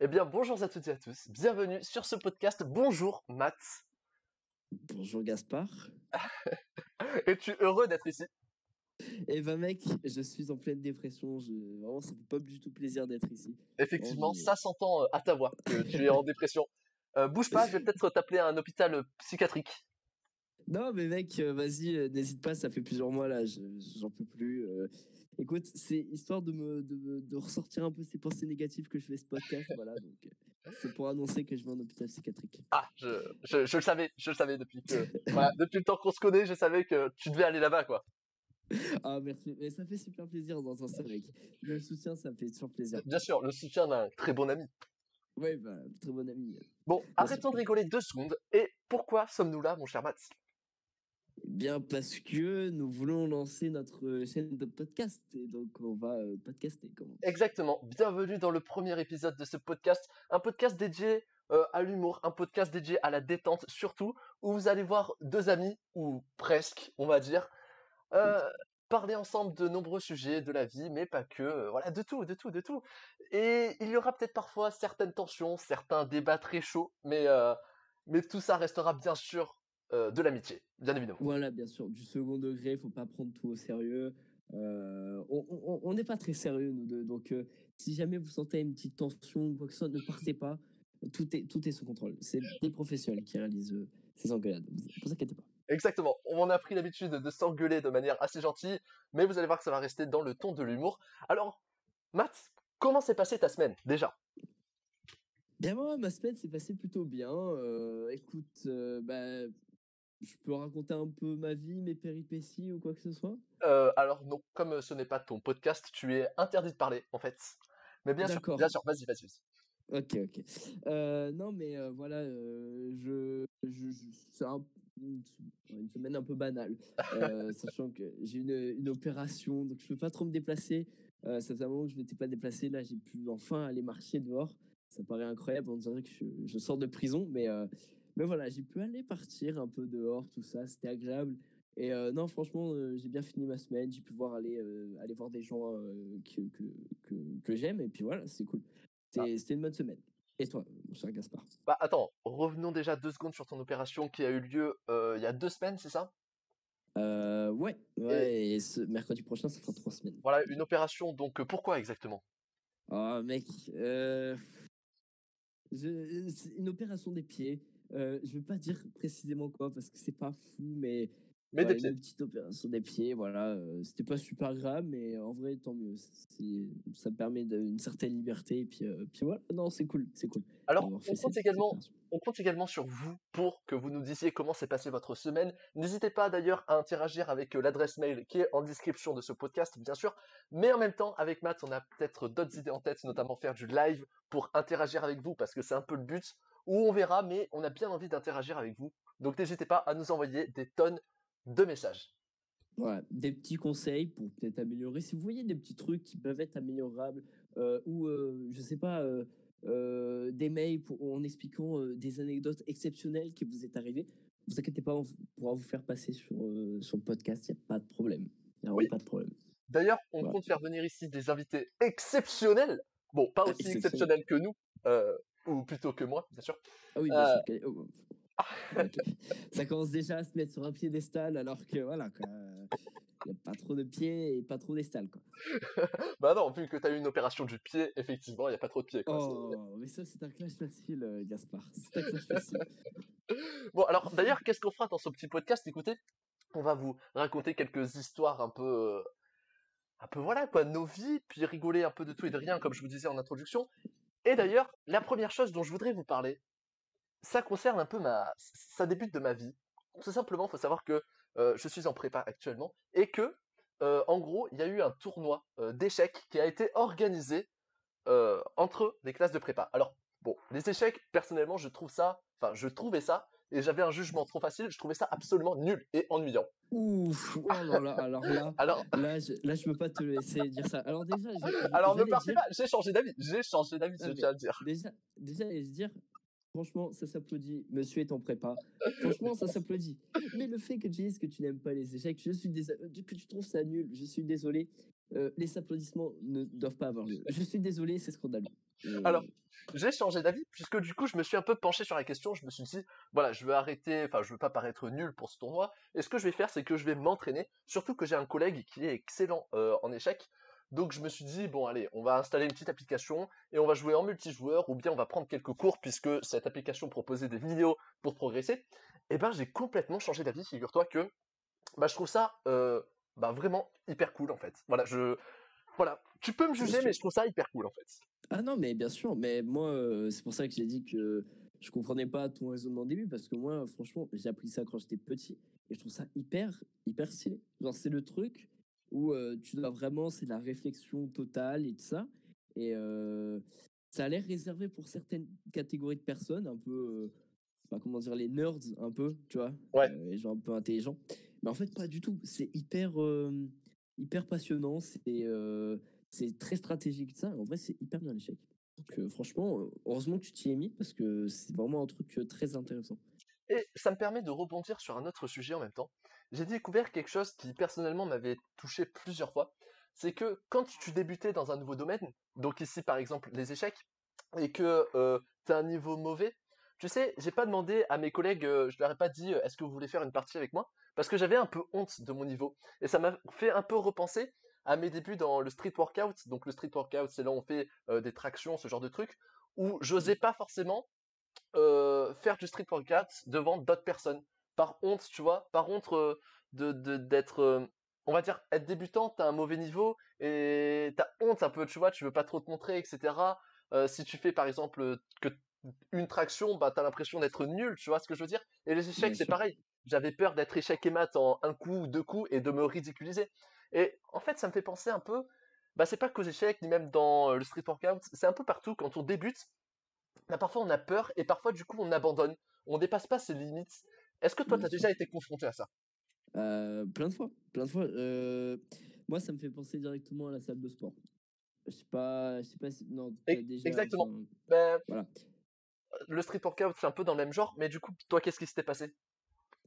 Eh bien, bonjour à toutes et à tous. Bienvenue sur ce podcast. Bonjour, Matt. Bonjour, Gaspard. Es-tu heureux d'être ici? Eh ben, mec, je suis en pleine dépression. Je... Vraiment, ça fait pas du tout plaisir d'être ici. Effectivement, ça s'entend euh, à ta voix que tu es en dépression. Euh, bouge pas, je vais peut-être t'appeler à un hôpital euh, psychiatrique. Non, mais mec, euh, vas-y, euh, n'hésite pas, ça fait plusieurs mois là, je- j'en peux plus. Écoute, c'est histoire de me de, de ressortir un peu ces pensées négatives que je fais ce podcast, voilà. Donc, euh, c'est pour annoncer que je vais en hôpital psychiatrique. Ah, je, je, je le savais, je le savais depuis que, voilà, depuis le temps qu'on se connaît, je savais que tu devais aller là-bas, quoi. Ah, merci, mais ça fait super plaisir d'entendre ça, mec. Le soutien, ça me fait toujours plaisir. Bien sûr, le soutien d'un très bon ami. Ouais, bah, très bon ami. Bon, arrêtons de rigoler deux secondes. Et pourquoi sommes-nous là, mon cher Matt? Eh Bien parce que nous voulons lancer notre chaîne de podcast et donc on va euh, podcaster. Comment Exactement. Bienvenue dans le premier épisode de ce podcast, un podcast dédié euh, à l'humour, un podcast dédié à la détente surtout, où vous allez voir deux amis ou presque, on va dire, euh, parler ensemble de nombreux sujets de la vie, mais pas que, voilà, de tout, de tout, de tout. Et il y aura peut-être parfois certaines tensions, certains débats très chauds, mais mais tout ça restera bien sûr euh, de l'amitié, bien évidemment. Voilà, bien sûr, du second degré, faut pas prendre tout au sérieux. Euh, on- n'est pas très sérieux nous deux, donc euh, si jamais vous sentez une petite tension ou quoi que ce soit, ne partez pas. Tout est tout est sous contrôle. C'est des professionnels qui réalisent euh, ces engueulades. Vous vous inquiétez pas. Exactement. On a pris l'habitude de s'engueuler de manière assez gentille, mais vous allez voir que ça va rester dans le ton de l'humour. Alors, Matt, comment s'est passée ta semaine déjà? Bien moi, ma semaine s'est passée plutôt bien. Écoute, bah, je peux raconter un peu ma vie, mes péripéties ou quoi que ce soit? euh, Alors non, comme ce n'est pas ton podcast, tu es interdit de parler en fait. Mais bien sûr, bien sûr, vas-y, vas-y. Ok, ok. Euh, non, mais euh, voilà, euh, je, je, je- c'est un- une, une semaine un peu banale, euh, sachant que j'ai une, une opération, donc je peux pas trop me déplacer. Euh, ça fait un moment que je m'étais pas déplacé, là j'ai pu enfin aller marcher dehors. Ça paraît incroyable, on dirait que je, je sors de prison, mais, euh, mais voilà, j'ai pu aller partir un peu dehors, tout ça, c'était agréable. Et euh, non, franchement, euh, j'ai bien fini ma semaine, j'ai pu voir aller, euh, aller voir des gens que, que, que, que j'aime, et puis voilà, c'est cool. C'était c'était une bonne semaine. Et toi, mon cher Gaspard? Bah attends, revenons déjà deux secondes sur ton opération qui a eu lieu il y a deux semaines, c'est ça? Ouais, ouais, et ce mercredi prochain, ça fera trois semaines. Voilà, une opération, donc pourquoi exactement? Oh, mec, je- c'est une opération des pieds. Euh, je vais pas dire précisément quoi parce que c'est pas fou, mais Mais ouais, une petite opération des pieds, voilà. euh, C'était pas super grave, mais en vrai, tant mieux. Ça me permet de- une certaine liberté. Et puis, euh, puis voilà, non, c'est cool, c'est cool. Alors, on compte également. On compte également sur vous pour que vous nous disiez comment s'est passée votre semaine. N'hésitez pas d'ailleurs à interagir avec euh, l'adresse mail qui est en description de ce podcast, bien sûr. Mais en même temps, avec Matt, on a peut-être d'autres idées en tête, notamment faire du live pour interagir avec vous, parce que c'est un peu le but, où on verra, mais on a bien envie d'interagir avec vous. Donc n'hésitez pas à nous envoyer des tonnes de messages. Voilà, des petits conseils pour peut-être améliorer. Si vous voyez des petits trucs qui peuvent être améliorables, euh, ou euh, je sais pas, euh, euh, des mails pour, en expliquant des anecdotes exceptionnelles qui vous est arrivées, vous inquiétez pas, on pourra vous faire passer sur, sur le podcast, il n'y a pas de problème. A Oui. pas de problème. D'ailleurs, on Voilà. compte faire venir ici des invités exceptionnels. Bon, pas aussi Exceptionnels. que nous, ou plutôt que moi, bien sûr. Ah oui, bien Euh, sûr. oh, ok. Ça commence déjà à se mettre sur un piédestal alors que voilà, quoi. Il n'y a pas trop de pieds et pas trop d'estal. Bah non, vu que t'as eu une opération du pied, effectivement, il n'y a pas trop de pieds. Quoi. Oh, mais ça, c'est un clash facile, euh, Gaspard. C'est un clash facile. Bon, alors d'ailleurs, qu'est-ce qu'on fera dans ce petit podcast? Écoutez, on va vous raconter quelques histoires un peu, euh, un peu voilà quoi, nos vies, puis rigoler un peu de tout et de rien, comme je vous disais en introduction. Et d'ailleurs, la première chose dont je voudrais vous parler, ça concerne un peu ma, ça débute de ma vie. Tout simplement, faut savoir que je suis en prépa actuellement et que, en gros, il y a eu un tournoi d'échecs qui a été organisé entre des classes de prépa. Alors, bon, les échecs, personnellement, je trouve ça, enfin, je trouvais ça, et j'avais un jugement trop facile, je trouvais ça absolument nul et ennuyant. Ouf, oh là là, alors là, Alors, là, je, là, je peux pas te laisser dire ça. Alors déjà, je- alors ne partez dire- pas, j'ai changé d'avis, j'ai changé d'avis, je tiens à le dire. Déjà, déjà, j'allais se dire, franchement, ça s'applaudit. Monsieur est en prépa. Franchement, ça s'applaudit. Mais le fait que tu dises que tu n'aimes pas les échecs, je suis désolé, que tu trouves ça nul, je suis désolé. Euh, les applaudissements ne doivent pas avoir lieu. Je suis désolé, c'est scandaleux. Alors, j'ai changé d'avis puisque du coup, je me suis un peu penché sur la question. Je me suis dit, voilà, je veux arrêter, enfin, je veux pas paraître nul pour ce tournoi. Et ce que je vais faire, c'est que je vais m'entraîner. Surtout que j'ai un collègue qui est excellent euh, en échecs. Donc je me suis dit, bon allez, on va installer une petite application et on va jouer en multijoueur ou bien on va prendre quelques cours puisque cette application proposait des vidéos pour progresser. Et ben j'ai complètement changé d'avis, figure-toi que bah, je trouve ça euh, bah, vraiment hyper cool en fait. Voilà, je... voilà, tu peux me juger mais je trouve ça hyper cool en fait. Ah non, mais bien sûr, mais moi, euh, c'est pour ça que j'ai dit que je comprenais pas ton raisonnement au début, parce que moi, franchement, j'ai appris ça quand j'étais petit, et je trouve ça hyper, hyper stylé. Genre, c'est le truc où euh, tu dois vraiment, c'est la réflexion totale et tout ça, et euh, ça a l'air réservé pour certaines catégories de personnes, un peu, bah, comment dire, les nerds, un peu, tu vois, Ouais. les gens un peu intelligents. Mais en fait, pas du tout. C'est hyper, euh, hyper passionnant, c'est euh, c'est très stratégique, ça. En vrai, c'est hyper bien l'échec. Donc, euh, franchement, heureusement que tu t'y es mis parce que c'est vraiment un truc très intéressant. Et ça me permet de rebondir sur un autre sujet en même temps. J'ai découvert quelque chose qui personnellement m'avait touché plusieurs fois. C'est que quand tu débutais dans un nouveau domaine, donc ici par exemple les échecs, et que tu as un niveau mauvais, tu sais, j'ai pas demandé à mes collègues, euh, je leur ai pas dit euh, est-ce que vous voulez faire une partie avec moi, parce que j'avais un peu honte de mon niveau. Et ça m'a fait un peu repenser à mes débuts dans le street workout. Donc le street workout, c'est là où on fait euh, des tractions, ce genre de trucs, où j'osais pas forcément euh, faire du street workout devant d'autres personnes. Par honte, tu vois, par honte euh, de d'être, on va dire, être débutant, t'as un mauvais niveau et t'as honte un peu, tu vois, tu veux pas trop te montrer, etc. Euh, si tu fais par exemple que une traction, bah t'as l'impression d'être nul, tu vois ce que je veux dire? Et les échecs, c'est pareil. J'avais peur d'être échec et mat en un coup ou deux coups et de me ridiculiser. Et en fait, ça me fait penser un peu, bah c'est pas qu'aux échecs, ni même dans euh, le street workout, c'est un peu partout quand on débute, bah, parfois on a peur et parfois du coup on abandonne. On dépasse pas ses limites. Est-ce que toi t'as déjà été confronté à ça? Euh, plein de fois, plein de fois. Euh, moi, ça me fait penser directement à la salle de sport. Je sais pas, je sais pas si non, déjà. Exactement. enfin, Ben, voilà. Le street workout c'est un peu dans le même genre, mais du coup toi qu'est-ce qui s'était passé?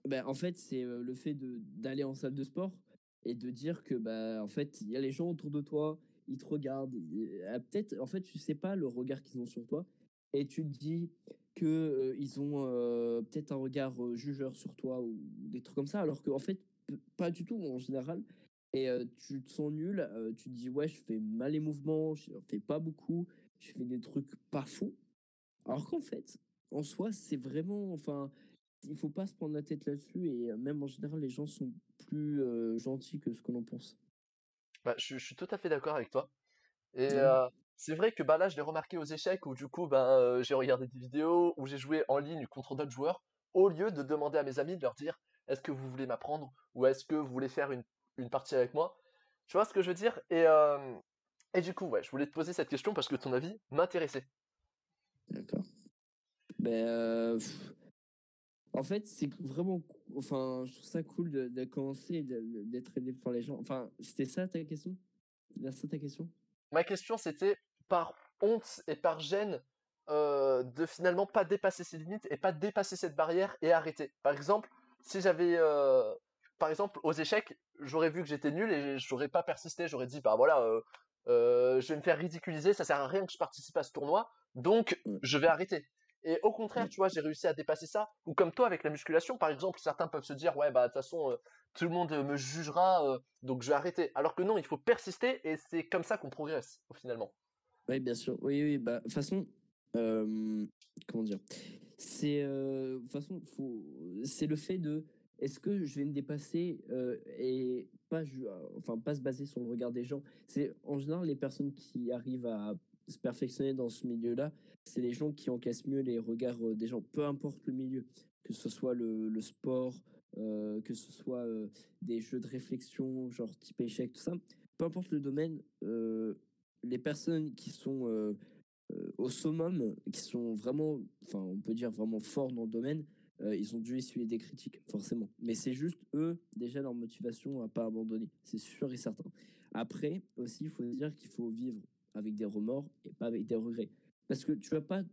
Ben, en fait, c'est le fait d'aller en salle de sport et de dire que bah en fait, il y a les gens autour de toi, ils te regardent, euh, peut-être en fait, tu sais pas le regard qu'ils ont sur toi et tu te dis que euh, ils ont peut-être un regard jugeur sur toi ou des trucs comme ça alors qu'en fait p- pas du tout en général et tu te sens nul, tu te dis ouais, je fais mal les mouvements, je fais pas beaucoup, je fais des trucs pas fous alors qu'en fait, en soi, c'est vraiment, enfin, il faut pas se prendre la tête là-dessus et même en général, les gens sont plus euh, gentils que ce que l'on pense. Bah, je, je suis tout à fait d'accord avec toi. Et euh, c'est vrai que bah là je l'ai remarqué aux échecs où du coup ben euh, j'ai regardé des vidéos où j'ai joué en ligne contre d'autres joueurs au lieu de demander à mes amis de leur dire est-ce que vous voulez m'apprendre ou est-ce que vous voulez faire une, une partie avec moi? Tu vois ce que je veux dire? Et, et du coup ouais, je voulais te poser cette question parce que ton avis m'intéressait. D'accord. Ben, euh, en fait, c'est vraiment, enfin, je trouve ça cool de, commencer d'être aidé par les gens. Enfin, c'était ça ta question? C'était ça ta question? Ma question c'était par honte et par gêne euh, de finalement pas dépasser ses limites et pas dépasser cette barrière et arrêter. Par exemple, si j'avais, euh, par exemple, aux échecs, j'aurais vu que j'étais nul et j'aurais pas persisté, j'aurais dit bah voilà, je vais me faire ridiculiser, ça sert à rien que je participe à ce tournoi, donc Ouais. je vais arrêter. Et au contraire, Ouais. tu vois, j'ai réussi à dépasser ça. Ou comme toi avec la musculation, par exemple, certains peuvent se dire ouais bah de toute façon euh, tout le monde euh, me jugera, euh, donc je vais arrêter. Alors que non, il faut persister et c'est comme ça qu'on progresse finalement. Oui, bien sûr. Oui, oui. Bah, de toute façon, comment dire? C'est de toute façon, faut, c'est le fait de est-ce que je vais me dépasser et pas, enfin, pas se baser sur le regard des gens? C'est en général les personnes qui arrivent à se perfectionner dans ce milieu-là, c'est les gens qui encaissent mieux les regards des gens, peu importe le milieu, que ce soit le, sport, que ce soit des jeux de réflexion, genre type échec, tout ça. Peu importe le domaine, les personnes qui sont au summum, qui sont vraiment, enfin, on peut dire vraiment forts dans le domaine, euh, ils ont dû essuyer des critiques, forcément. Mais c'est juste eux, déjà, leur motivation à pas abandonner. C'est sûr et certain. Après, aussi, il faut dire qu'il faut vivre avec des remords et pas avec des regrets. Parce que tu vas pas,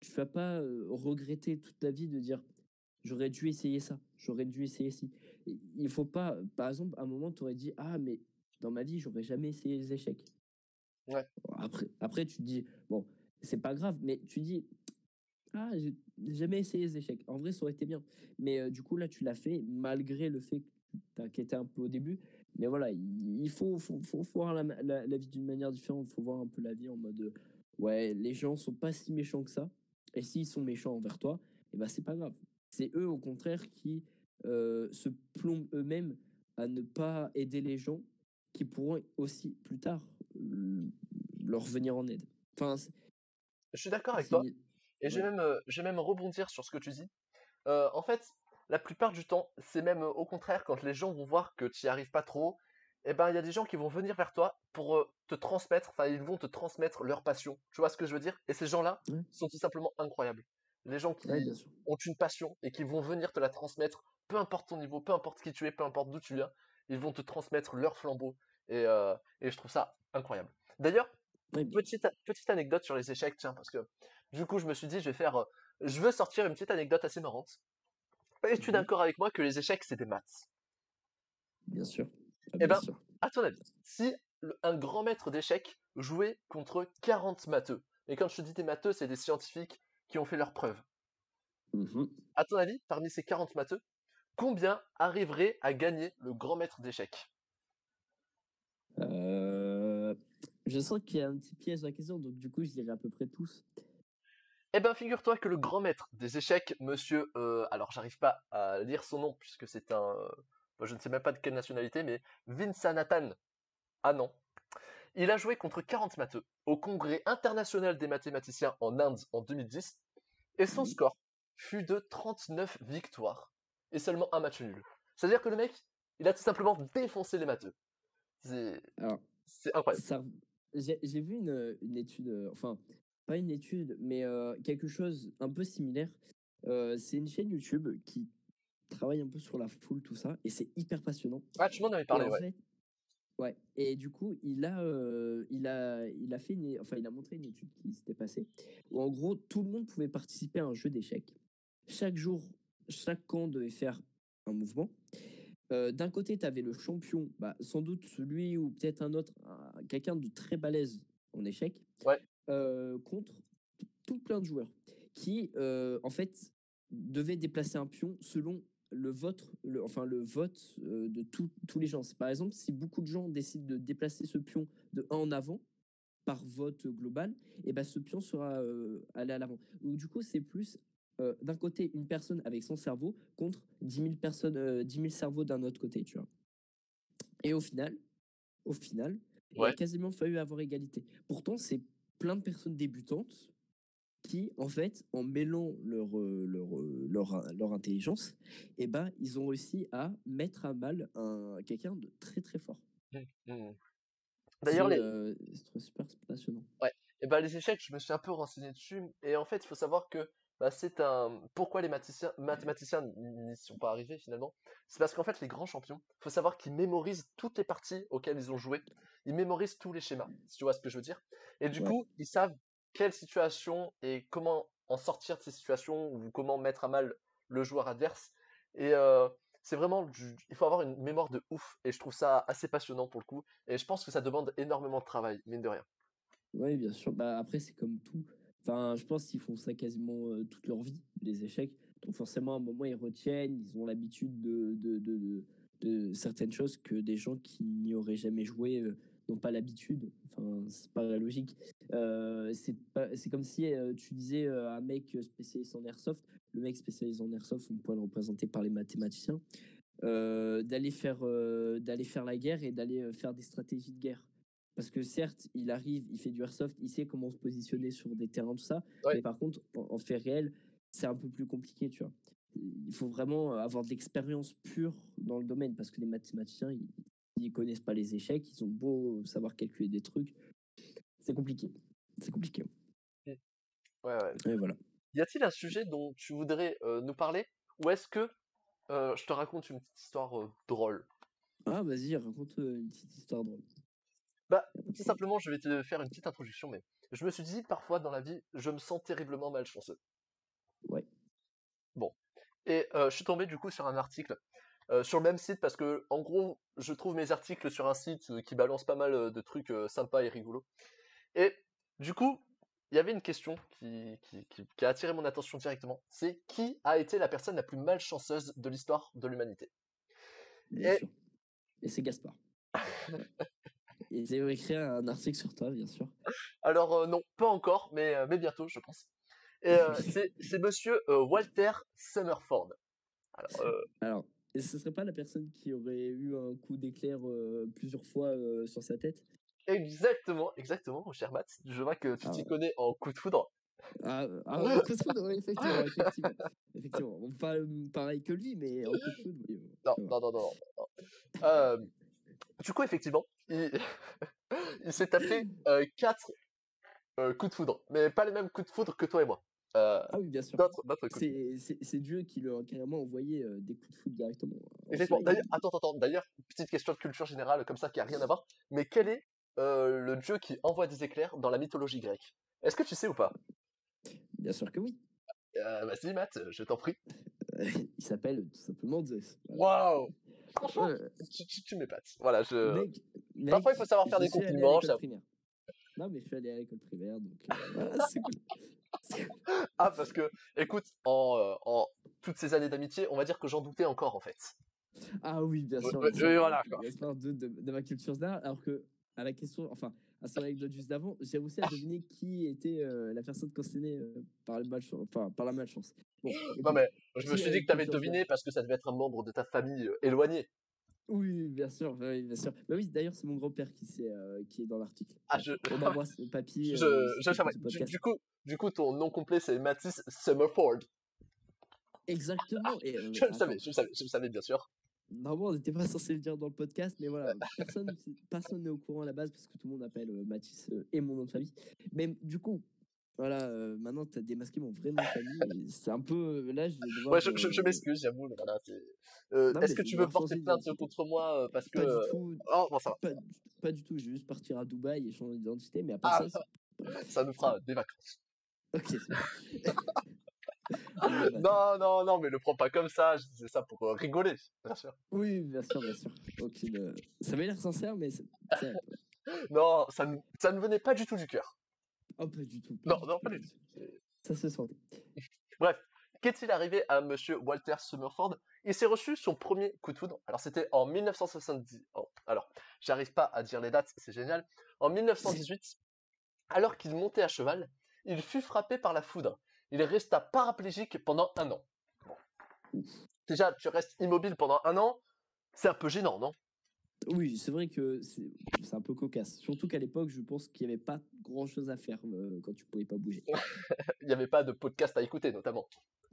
tu vas pas euh, regretter toute ta vie de dire j'aurais dû essayer ça, j'aurais dû essayer ci. Il faut pas, par exemple, à un moment, tu aurais dit ah mais dans ma vie, j'aurais jamais essayé les échecs. Ouais. Après, après, tu te dis, bon, c'est pas grave, mais tu dis, ah, j'ai jamais essayé les échecs. En vrai, ça aurait été bien. Mais euh, du coup, là, tu l'as fait, malgré le fait que tu t'inquiétais un peu au début. Mais voilà, il faut, faut, faut, voir la, la, la vie d'une manière différente. Il faut voir un peu la vie en mode, euh, ouais, les gens sont pas si méchants que ça. Et s'ils sont méchants envers toi, et eh ben c'est pas grave. C'est eux, au contraire, qui euh, se plombent eux-mêmes à ne pas aider les gens qui pourront aussi plus tard leur venir en aide. Enfin, je suis d'accord avec toi. Et je, vais même, euh, je même rebondir sur ce que tu dis. Euh, en fait, la plupart du temps, c'est même au contraire, quand les gens vont voir que tu n'y arrives pas trop, eh ben, il y a des gens qui vont venir vers toi pour te transmettre, enfin, ils vont te transmettre leur passion. Tu vois ce que je veux dire? Et ces gens-là sont tout simplement incroyables. Les gens qui ont une passion et qui vont venir te la transmettre, peu importe ton niveau, peu importe qui tu es, peu importe d'où tu viens, ils vont te transmettre leur flambeau. Et, euh, et je trouve ça incroyable. D'ailleurs, petite, petite anecdote sur les échecs, tiens, parce que du coup, je me suis dit, je vais faire, euh, je veux sortir une petite anecdote assez marrante. Es-tu mmh d'accord avec moi que les échecs, c'est des maths Bien sûr. Ah, eh ben, à ton avis, si un grand maître d'échecs jouait contre 40 matheux, et quand je te dis des matheux, c'est des scientifiques qui ont fait leurs preuves. Mmh à ton avis, parmi ces 40 matheux, combien arriveraient à gagner le grand maître d'échecs? Euh, Je sens qu'il y a un petit piège dans la question, donc du coup, je dirais à peu près tous. Eh ben, figure-toi que le grand maître des échecs, monsieur, euh, alors j'arrive pas à lire son nom puisque c'est un, euh, je ne sais même pas de quelle nationalité, mais Nathan. Ah non. Il a joué contre 40 matheux au Congrès international des mathématiciens en Inde en 2010 et son score fut de 39 victoires et seulement un match nul. C'est-à-dire que le mec, il a tout simplement défoncé les matheux. C'est incroyable. J'ai vu une, une, étude, euh, enfin, pas une étude, mais euh, quelque chose un peu similaire. Euh, c'est une chaîne YouTube qui travaille un peu sur la foule, tout ça, et c'est hyper passionnant. Ah, tu m'en avais parlé, ouais. Ouais. Et du coup, il a, il a, il a fait, une, enfin, il a montré une étude qui s'était passée où en gros tout le monde pouvait participer à un jeu d'échecs. Chaque jour, chaque camp devait faire un mouvement. D'un côté, tu avais le champion, bah, sans doute celui ou peut-être un autre, quelqu'un de très balèze en échecs, ouais. Contre tout plein de joueurs qui, en fait, devaient déplacer un pion selon le vote, le, enfin le vote de tous les gens. Par exemple, si beaucoup de gens décident de déplacer ce pion de 1 en avant par vote global, et ben ce pion sera allé à l'avant. Donc du coup, c'est plus euh, d'un côté une personne avec son cerveau contre 10 000 personnes, euh, 10 000 cerveaux d'un autre côté, tu vois. Et au final, au final, il a quasiment fallu avoir égalité. Pourtant, c'est plein de personnes débutantes qui, en fait, en mêlant leur, euh, leur, euh, leur, leur, intelligence, eh ben, ils ont réussi à mettre à mal un, quelqu'un de très très fort. Mmh, mmh. D'ailleurs, les... c'est super passionnant. Ouais. Et ben, les échecs, je me suis un peu renseigné dessus. Et en fait, il faut savoir que bah, c'est un. Pourquoi les mathématiciens n'y sont pas arrivés finalement? C'est parce qu'en fait, les grands champions, il faut savoir qu'ils mémorisent toutes les parties auxquelles ils ont joué. Ils mémorisent tous les schémas, si tu vois ce que je veux dire. Et du coup, ils savent quelle situation et comment en sortir de ces situations ou comment mettre à mal le joueur adverse. Et euh, c'est vraiment. Il faut avoir une mémoire de ouf. Et je trouve ça assez passionnant pour le coup. Et je pense que ça demande énormément de travail, mine de rien. Oui, bien sûr. Bah, après, c'est comme tout Enfin, je pense qu'ils font ça quasiment toute leur vie, les échecs. Donc forcément, à un moment, ils retiennent, ils ont l'habitude de, de, de, de, certaines choses que des gens qui n'y auraient jamais joué n'ont pas l'habitude. Enfin, c'est pas la logique. Euh, c'est comme si tu disais à un mec spécialisé en airsoft, le mec spécialisé en airsoft, on pourrait le représenter par les mathématiciens, d'aller faire, d'aller faire la guerre et d'aller faire des stratégies de guerre. Parce que certes, il arrive, il fait du airsoft, il sait comment se positionner sur des terrains, tout ça. Mais par contre, en, fait réel, c'est un peu plus compliqué, tu vois. Il faut vraiment avoir de l'expérience pure dans le domaine parce que les mathématiciens, ils, ils connaissent pas les échecs, ils ont beau savoir calculer des trucs. C'est compliqué. C'est compliqué. Ouais, ouais. Et voilà. Y a-t-il un sujet dont tu voudrais euh, nous parler? Ou est-ce que euh, je te raconte une petite histoire euh, drôle? Ah, vas-y, raconte une petite histoire drôle. Bah, tout simplement, je vais te faire une petite introduction, mais je me suis dit, parfois dans la vie, je me sens terriblement malchanceux. Ouais. Bon. Et euh, je suis tombé du coup sur un article euh, sur le même site parce que, en gros, je trouve mes articles sur un site euh, qui balance pas mal de trucs sympas et rigolos. Et du coup, il y avait une question qui, qui, qui- qui a attiré mon attention directement. C'est qui a été la personne la plus malchanceuse de l'histoire de l'humanité? Bien Et- sûr. Et c'est Gaspard. Et j'ai écrit un article sur toi, bien sûr. Alors euh, non, pas encore, mais, euh, mais bientôt, je pense. Et euh, c'est monsieur Walter Summerford. Alors, Alors, et ce serait pas la personne qui aurait eu un coup d'éclair plusieurs fois sur sa tête? Exactement, exactement, mon cher Matt. Je vois que tu Ah t'y connais en coup de foudre. Ah, ah ouais, coup de foudre, ouais, effectivement, effectivement. effectivement. Bon, Pas pareil que lui, mais en coup de foudre, oui. non, non, non. non, non. Euh, du coup, effectivement, il, il s'est tapé euh, quatre euh, coups de foudre, mais pas les mêmes coups de foudre que toi et moi. Euh, Ah oui, bien sûr. C'est Dieu qui lui a carrément envoyé euh, des coups de foudre directement. en Exactement. D'ailleurs, attends, attends, d'ailleurs, petite question de culture générale comme ça qui a rien à voir. Mais quel est euh, le dieu qui envoie des éclairs dans la mythologie grecque? Est-ce que tu sais ou pas? Bien sûr que oui. Vas-y, Matt, je t'en prie. Il s'appelle tout simplement Zeus. Waouh Franchement, Ouais, tu, tu, tu m'épates. Voilà, je. mec, mec, Parfois, il faut savoir faire des compliments. Non, mais je suis allé à l'école primaire, donc euh, voilà, c'est cool. C'est cool. Ah, parce que, écoute, en, euh, en toutes ces années d'amitié, on va dire que j'en doutais encore en fait. Ah oui, bien sûr. ouais, voilà, quoi. Doute de, de ma culture générale, alors que à la question, enfin, à son anecdote juste d'avant, j'ai réussi à deviner qui était euh, la personne concernée euh, par, le malchance, enfin, par la malchance. Non, mais je me suis a dit que tu avais deviné parce que ça devait être un membre de ta famille euh, éloigné. Oui, bien sûr, oui, bien sûr. Bah oui, d'ailleurs, c'est mon grand-père qui, euh, qui est dans l'article. Ah, je. On embrasse papy. Je, euh, je ce Du, du coup, du coup, ton nom complet c'est Mathis Summerford. Exactement. Et, euh, Je le savais, je le savais, je le savais bien sûr. Normalement, on n'était pas censé le dire dans le podcast, mais voilà, personne personne n'est au courant à la base parce que tout le monde appelle euh, Mathis euh, et mon nom de famille. Mais du coup, voilà, euh, maintenant tu as démasqué mon vrai nom de famille. et C'est un peu. euh, Là, je vais devoir. Ouais, je, je, je euh, m'excuse, j'avoue. Voilà, euh, Est-ce que tu veux porter plainte contre moi euh, parce que. Pas du tout. Oh, bon, ça va. Pas, du- pas du tout. Je vais juste partir à Dubaï et changer d'identité, mais à part Ah, ça. Ça nous fera des vacances. Ok, c'est Non, non, non, mais le prends pas comme ça. Je disais ça pour rigoler, bien sûr. Oui, bien sûr, bien sûr. Euh, Ça avait l'air sincère, mais Non, ça ne, ça ne venait pas du tout du cœur. Oh, pas du tout. Non, non, pas du tout. Ça se sentait. Bref, qu'est-il arrivé à monsieur Walter Summerford? Il s'est reçu son premier coup de foudre. Alors, c'était en 1970. oh, alors, j'arrive pas à dire les dates, c'est génial. En 1918, alors qu'il montait à cheval, il fut frappé par la foudre. Il resta paraplégique pendant un an. Déjà, tu restes immobile pendant un an, c'est un peu gênant, non? Oui, c'est vrai que c'est un peu cocasse. Surtout qu'à l'époque, je pense qu'il n'y avait pas grand chose à faire euh, quand tu pouvais pas bouger. Il n'y avait pas de podcast à écouter, notamment.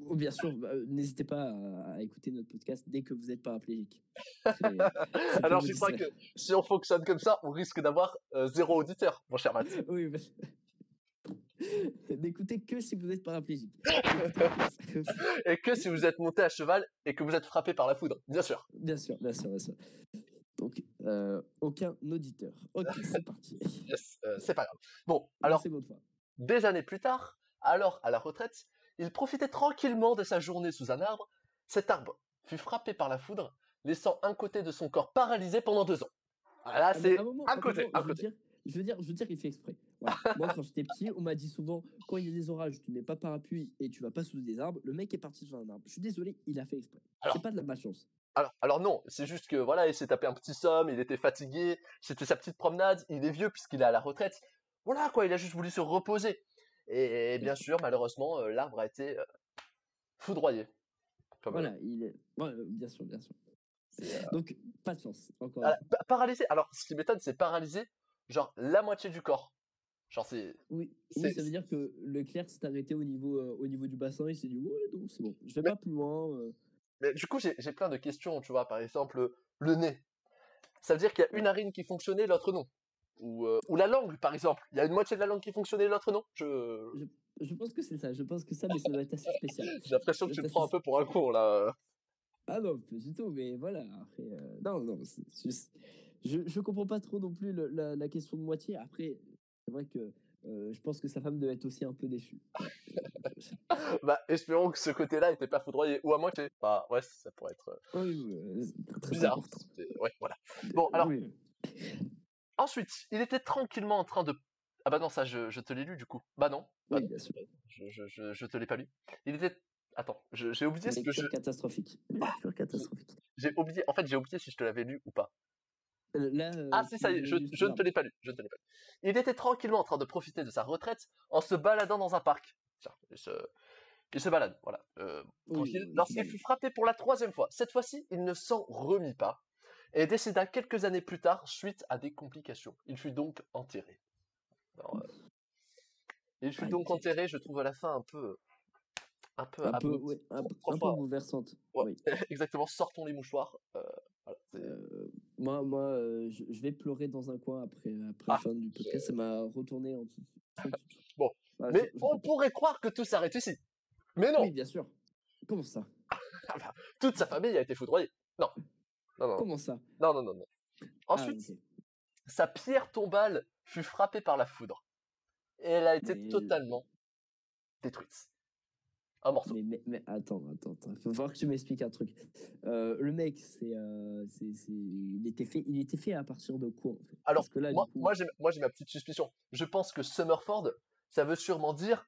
Oh, bien sûr, bah, euh, n'hésitez pas à, à écouter notre podcast dès que vous êtes paraplégique. Alors, je crois que si on fonctionne comme ça, on risque d'avoir euh, zéro auditeur, mon cher Matt. Oui, mais- N'écoutez que si vous êtes paraplégique. Et que si vous êtes monté à cheval et que vous êtes frappé par la foudre, bien sûr. Bien sûr, bien sûr, bien sûr. Donc, euh, aucun auditeur. Ok, c'est parti. Yes, euh, c'est pas grave. Bon, alors, des années plus tard, alors à la retraite, il profitait tranquillement de sa journée sous un arbre. Cet arbre fut frappé par la foudre, laissant un côté de son corps paralysé pendant deux ans. Voilà, Ah, c'est un moment- côté, moment, un je veux dire- Je veux dire, je veux dire, il fait exprès. Voilà. Moi, quand j'étais petit, on m'a dit souvent, quand il y a des orages, tu mets pas parapluie et tu vas pas sous des arbres. Le mec est parti sous un arbre. Je suis désolé, il a fait exprès. C'est pas de la malchance. Alors, alors non, c'est juste que voilà, il s'est tapé un petit somme, il était fatigué, c'était sa petite promenade, il est vieux puisqu'il est à la retraite. Voilà quoi, il a juste voulu se reposer. Et bien sûr, malheureusement, euh, l'arbre a été euh, foudroyé. Voilà, il est. ouais, euh, bien sûr, bien sûr. euh, Donc, pas de chance. Encore. paralysé. Alors, ce qui m'étonne, c'est paralysé, genre la moitié du corps. Genre, c'est. Oui, ça veut dire que Leclerc s'est arrêté au niveau, euh, au niveau du bassin. Il s'est dit, ouais, non, c'est bon. Je vais Mais- pas plus loin. euh. Mais du coup, j'ai plein de questions, tu vois. Par exemple, le nez. Ça veut dire qu'il y a une narine qui fonctionnait, l'autre non. Ou, euh, ou la langue, par exemple. Il y a une moitié de la langue qui fonctionnait, l'autre non. Je... Je pense que c'est ça. Je pense que ça, mais ça doit être assez spécial. J'ai l'impression que tu me prends un peu pour un con, là. Ah non, pas du tout, mais voilà. Après, euh, non, non, juste- je, je comprends pas trop non plus le- la, la question de moitié. Après, c'est vrai que euh, je pense que sa femme devait être aussi un peu déçue. bah, espérons que ce côté-là était pas foudroyé, ou à moins que bah ouais, ça pourrait être euh, Oui, oui, euh, très bizarre. important. C'est- Ouais, voilà. Bon, alors Oui. ensuite, il était tranquillement en train de. Ah bah non, ça je, je te l'ai lu du coup. Bah non, bah Oui, non, bien sûr. je, je, te l'ai pas lu. Il était. Attends, j'ai oublié ce que je. Catastrophique. Lecture catastrophique. J'ai oublié. En fait, j'ai oublié si je te l'avais lu ou pas. Euh, Là, euh, Ah, tu ça y est, je, ne te l'ai pas lu. Je ne te l'ai pas lu. Il était tranquillement en train de profiter de sa retraite en se baladant dans un parc. Tiens, il se, il se balade, voilà. euh, Oui, tranquille, oui, lorsqu'il fut frappé pour la troisième fois. Cette fois-ci, il ne s'en remit pas et décéda quelques années plus tard suite à des complications. Il fut donc enterré. Alors, euh, il fut donc enterré, je trouve à la fin un peu... Un peu, un peu, ouais, un, peu- un bouleversante. Ouais, Oui. Exactement, sortons les mouchoirs. euh, voilà, moi, moi euh, je, je vais pleurer dans un coin après, après Ah, la fin du podcast. Ça m'a retourné en dessous. Bon, Mais je- on pourrait croire que tout s'arrête ici. Mais non, Oui, bien sûr. Comment ça? Toute sa famille a été foudroyée. Non. Non, non, Comment ça? Non, non, non. non. Ah, Ensuite, sa pierre tombale fut frappée par la foudre. Et elle a été Mais- totalement détruite. Un morceau. Mais, mais, mais attends, attends, attends. Faut voir que tu m'expliques un truc. Euh, le mec, c'est, euh, c'est, c'est- il était fait, il était fait à partir de quoi en fait? Alors, Parce que là, moi, coup, moi, j'ai, moi, j'ai ma petite suspicion. Je pense que Summerford, ça veut sûrement dire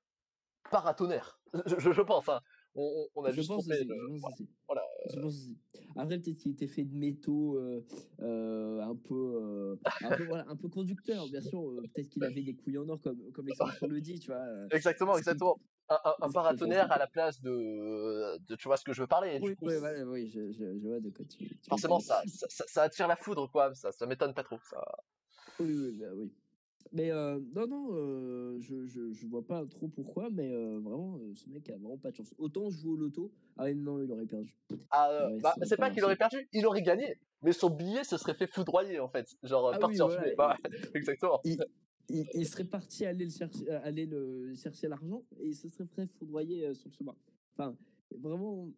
paratonnerre. Je, je, je pense, hein. On, a je juste pense trompé le- aussi. voilà, Je pense aussi. Après, peut-être qu'il était fait de métaux euh, euh, un peu, euh, un peu, voilà, un peu conducteur, bien sûr. euh, peut-être qu'il avait des couilles en or, comme, comme l'expression le dit, tu vois. euh, Exactement, exactement. Un, paratonnerre à la place de, de. Tu vois ce que je veux parler. du Oui, coup, oui, oui, je, je, je vois de quoi tu. tu forcément, ça, ça, attire la foudre, quoi. Ça, ça m'étonne pas trop. Ça... Oui, oui, bah oui. Mais euh, non, non, euh, je, je, je vois pas trop pourquoi, mais euh, vraiment, euh, ce mec a vraiment pas de chance. Autant jouer au loto, ah non, il aurait perdu. Ah, euh, Ouais, bah, c'est pas pas qu'il aurait perdu, il aurait gagné. Mais son billet se serait fait foudroyer, en fait. Genre, Ah oui, parti en voilà, fumée. Bah, exactement. Il, il, il serait parti aller, le chercher, euh, aller le chercher l'argent et il se serait fait foudroyer euh, sur le chemin. Enfin, vraiment,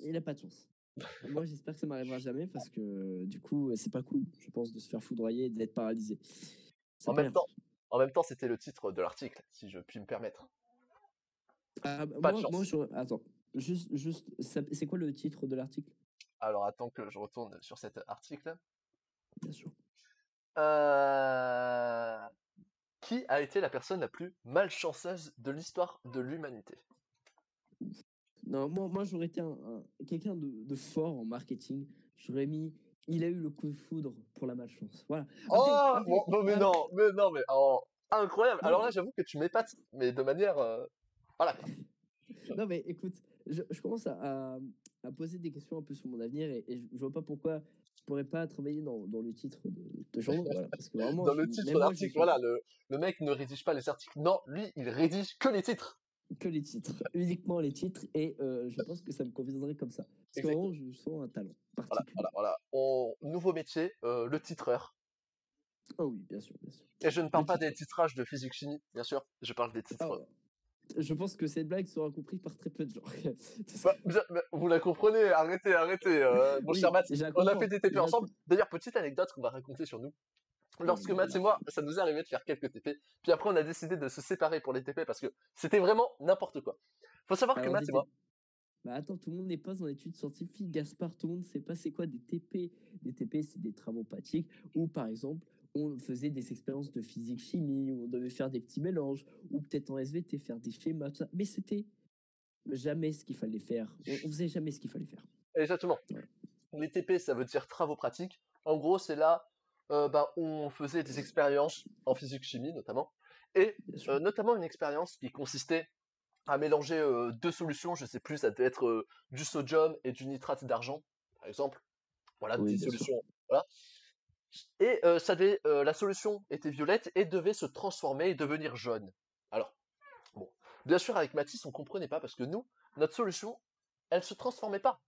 il a pas de chance. Moi, j'espère que ça m'arrivera jamais parce que du coup, c'est pas cool, je pense, de se faire foudroyer et d'être paralysé. En même temps, en même temps, c'était le titre de l'article, si je puis me permettre. Ah, bah, pas de chance. moi, je- attends, juste, juste, c'est quoi le titre de l'article? Alors, attends que je retourne sur cet article. Bien sûr. Euh... Qui a été la personne la plus malchanceuse de l'histoire de l'humanité Non, moi, moi j'aurais été un, un- quelqu'un de, de fort en marketing. J'aurais mis, il a eu le coup de foudre pour la malchance. Voilà. Après- Oh bon, mais non, mais non, mais oh, incroyable. Alors là, j'avoue que tu m'épates, mais de manière. euh, Voilà. Non, mais écoute, je, je commence à, à- à poser des questions un peu sur mon avenir et, et je, je vois pas pourquoi je pourrais pas travailler dans, dans le titre de, de journaux. Voilà, parce que vraiment, Dans le titre de l'article, voilà, le, le mec ne rédige pas les articles. Non, lui, il rédige que les titres. Que les titres, uniquement les titres et euh, je pense que ça me conviendrait comme ça. Parce que vraiment, je sens un talent Voilà, particulier. voilà, voilà. On... Nouveau métier, euh, le titreur. Oh oui, bien sûr, bien sûr. Et je ne parle Le pas titre. des titrages de physique-chimie, bien sûr. Je parle des titres. Alors, je pense que cette blague sera comprise par très peu de gens. Bah, bah, vous la comprenez, arrêtez, arrêtez, euh, mon Oui, cher Matt. On a fait des TP ensemble. D'ailleurs, petite anecdote qu'on va raconter sur nous. Lorsque Matt et moi, ça nous est arrivé de faire quelques TP, puis après on a décidé de se séparer pour les TP parce que c'était vraiment n'importe quoi. Faut savoir que Alors, Matt et moi. Bah attends, tout le monde n'est pas en études scientifiques. Gaspard, tout le monde ne sait pas c'est quoi des TP. Des TP, c'est des travaux pratiques où, par exemple, on faisait des expériences de physique-chimie, où on devait faire des petits mélanges, ou peut-être en SVT, faire des schémas, tout ça. Mais c'était jamais ce qu'il fallait faire. On, faisait jamais ce qu'il fallait faire. exactement. Ouais. Les TP, ça veut dire travaux pratiques. En gros, c'est là euh, bah, où on faisait des expériences en physique-chimie notamment. Et. Euh, notamment une expérience qui consistait à mélanger euh, deux solutions, je sais plus, ça devait être euh, du sodium et du nitrate d'argent, par exemple. Voilà, Oui, des solutions. Voilà. Et euh, ça devait, euh, la solution était violette et devait se transformer et devenir jaune. Alors, bon, bien sûr avec Mathis on comprenait pas parce que nous, notre solution, elle se transformait pas.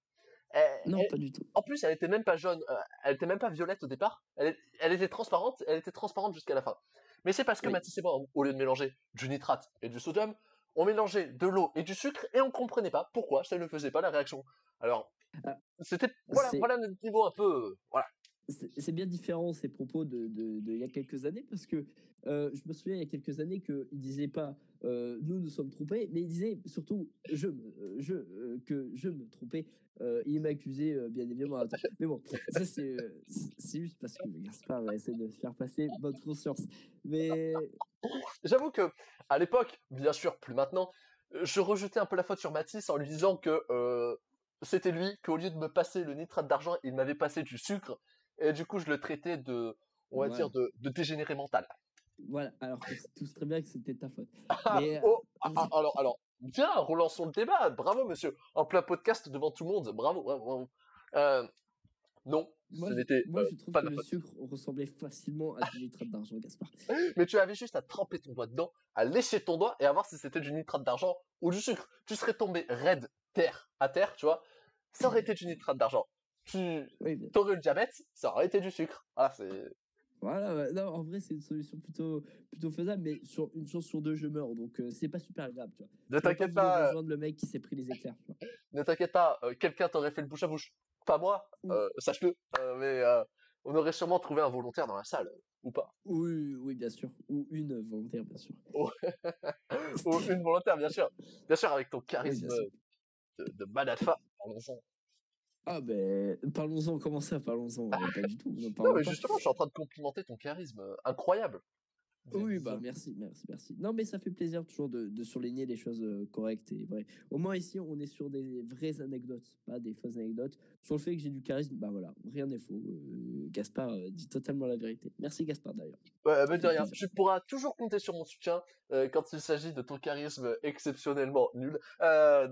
Elle- non, elle- pas du tout. en plus, elle était même pas jaune, euh, elle était même pas violette au départ. Elle, était transparente, elle était transparente jusqu'à la fin. Mais c'est parce que Oui. Mathis et moi, au lieu de mélanger du nitrate et du sodium, on mélangeait de l'eau et du sucre et on comprenait pas pourquoi ça ne faisait pas la réaction. Alors, Ah, c'était voilà, voilà notre niveau un peu, voilà. C'est bien différent ces propos de, il y a quelques années parce que euh, je me souviens il y a quelques années qu'il disait pas euh, nous nous sommes trompés, mais il disait surtout je, je que je me trompais. il m'accusait bien évidemment. Mais bon, ça c'est c'est juste parce que Gaspard va essayer de faire passer votre conscience. Mais j'avoue que à l'époque, bien sûr, plus maintenant, je rejetais un peu la faute sur Mathis en lui disant que c'était lui qu'au lieu de me passer le nitrate d'argent, il m'avait passé du sucre et du coup, je le traitais de, on va dire, de, de, dégénéré mental. Voilà, alors tout très bien que c'était ta faute. Ah, Mais, oh, ah, ah, alors, alors, viens, relançons le débat. Bravo, monsieur. En plein podcast devant tout le monde. Bravo, bravo. Euh, non, moi, je, moi, je trouve que le sucre ressemblait facilement à du nitrate d'argent, Gaspard. Mais tu avais juste à tremper ton doigt dedans, à lécher ton doigt et à voir si c'était du nitrate d'argent ou du sucre. Tu serais tombé raide, terre, à terre, tu vois. Ça aurait été du nitrate d'argent tu aurais le diabète, ça aurait été du sucre. Ah, c'est. Voilà, non, en vrai, c'est une solution plutôt, plutôt faisable, mais sur une chance sur deux, je meurs, donc euh, c'est pas super grave, tu vois. Ne t'inquiète pas. Euh, le mec qui s'est pris les éclairs, Ne t'inquiète pas, euh, quelqu'un t'aurait fait le bouche à bouche. Pas moi, sache-le, mais on aurait sûrement trouvé un volontaire dans la salle, ou pas. Oui, oui, bien sûr. Ou une volontaire, bien sûr. ou une volontaire, bien sûr. Bien sûr, avec ton charisme de, de Madafa, ah ben, parlons-en, comment ça, parlons-en? Pas du tout. Non, mais justement, je suis en train de complimenter ton charisme incroyable. Oui, bah merci, merci, merci. Non, mais ça fait plaisir toujours de, de souligner les choses euh, correctes et vraies. Au moins ici, on est sur des vraies anecdotes, pas des fausses anecdotes. Sur le fait que j'ai du charisme, bah voilà, rien n'est faux. Euh, Gaspard euh, dit totalement la vérité. Merci Gaspard d'ailleurs. Ouais, mais de rien. Tu pourras toujours compter sur mon soutien quand il s'agit de ton charisme exceptionnellement nul.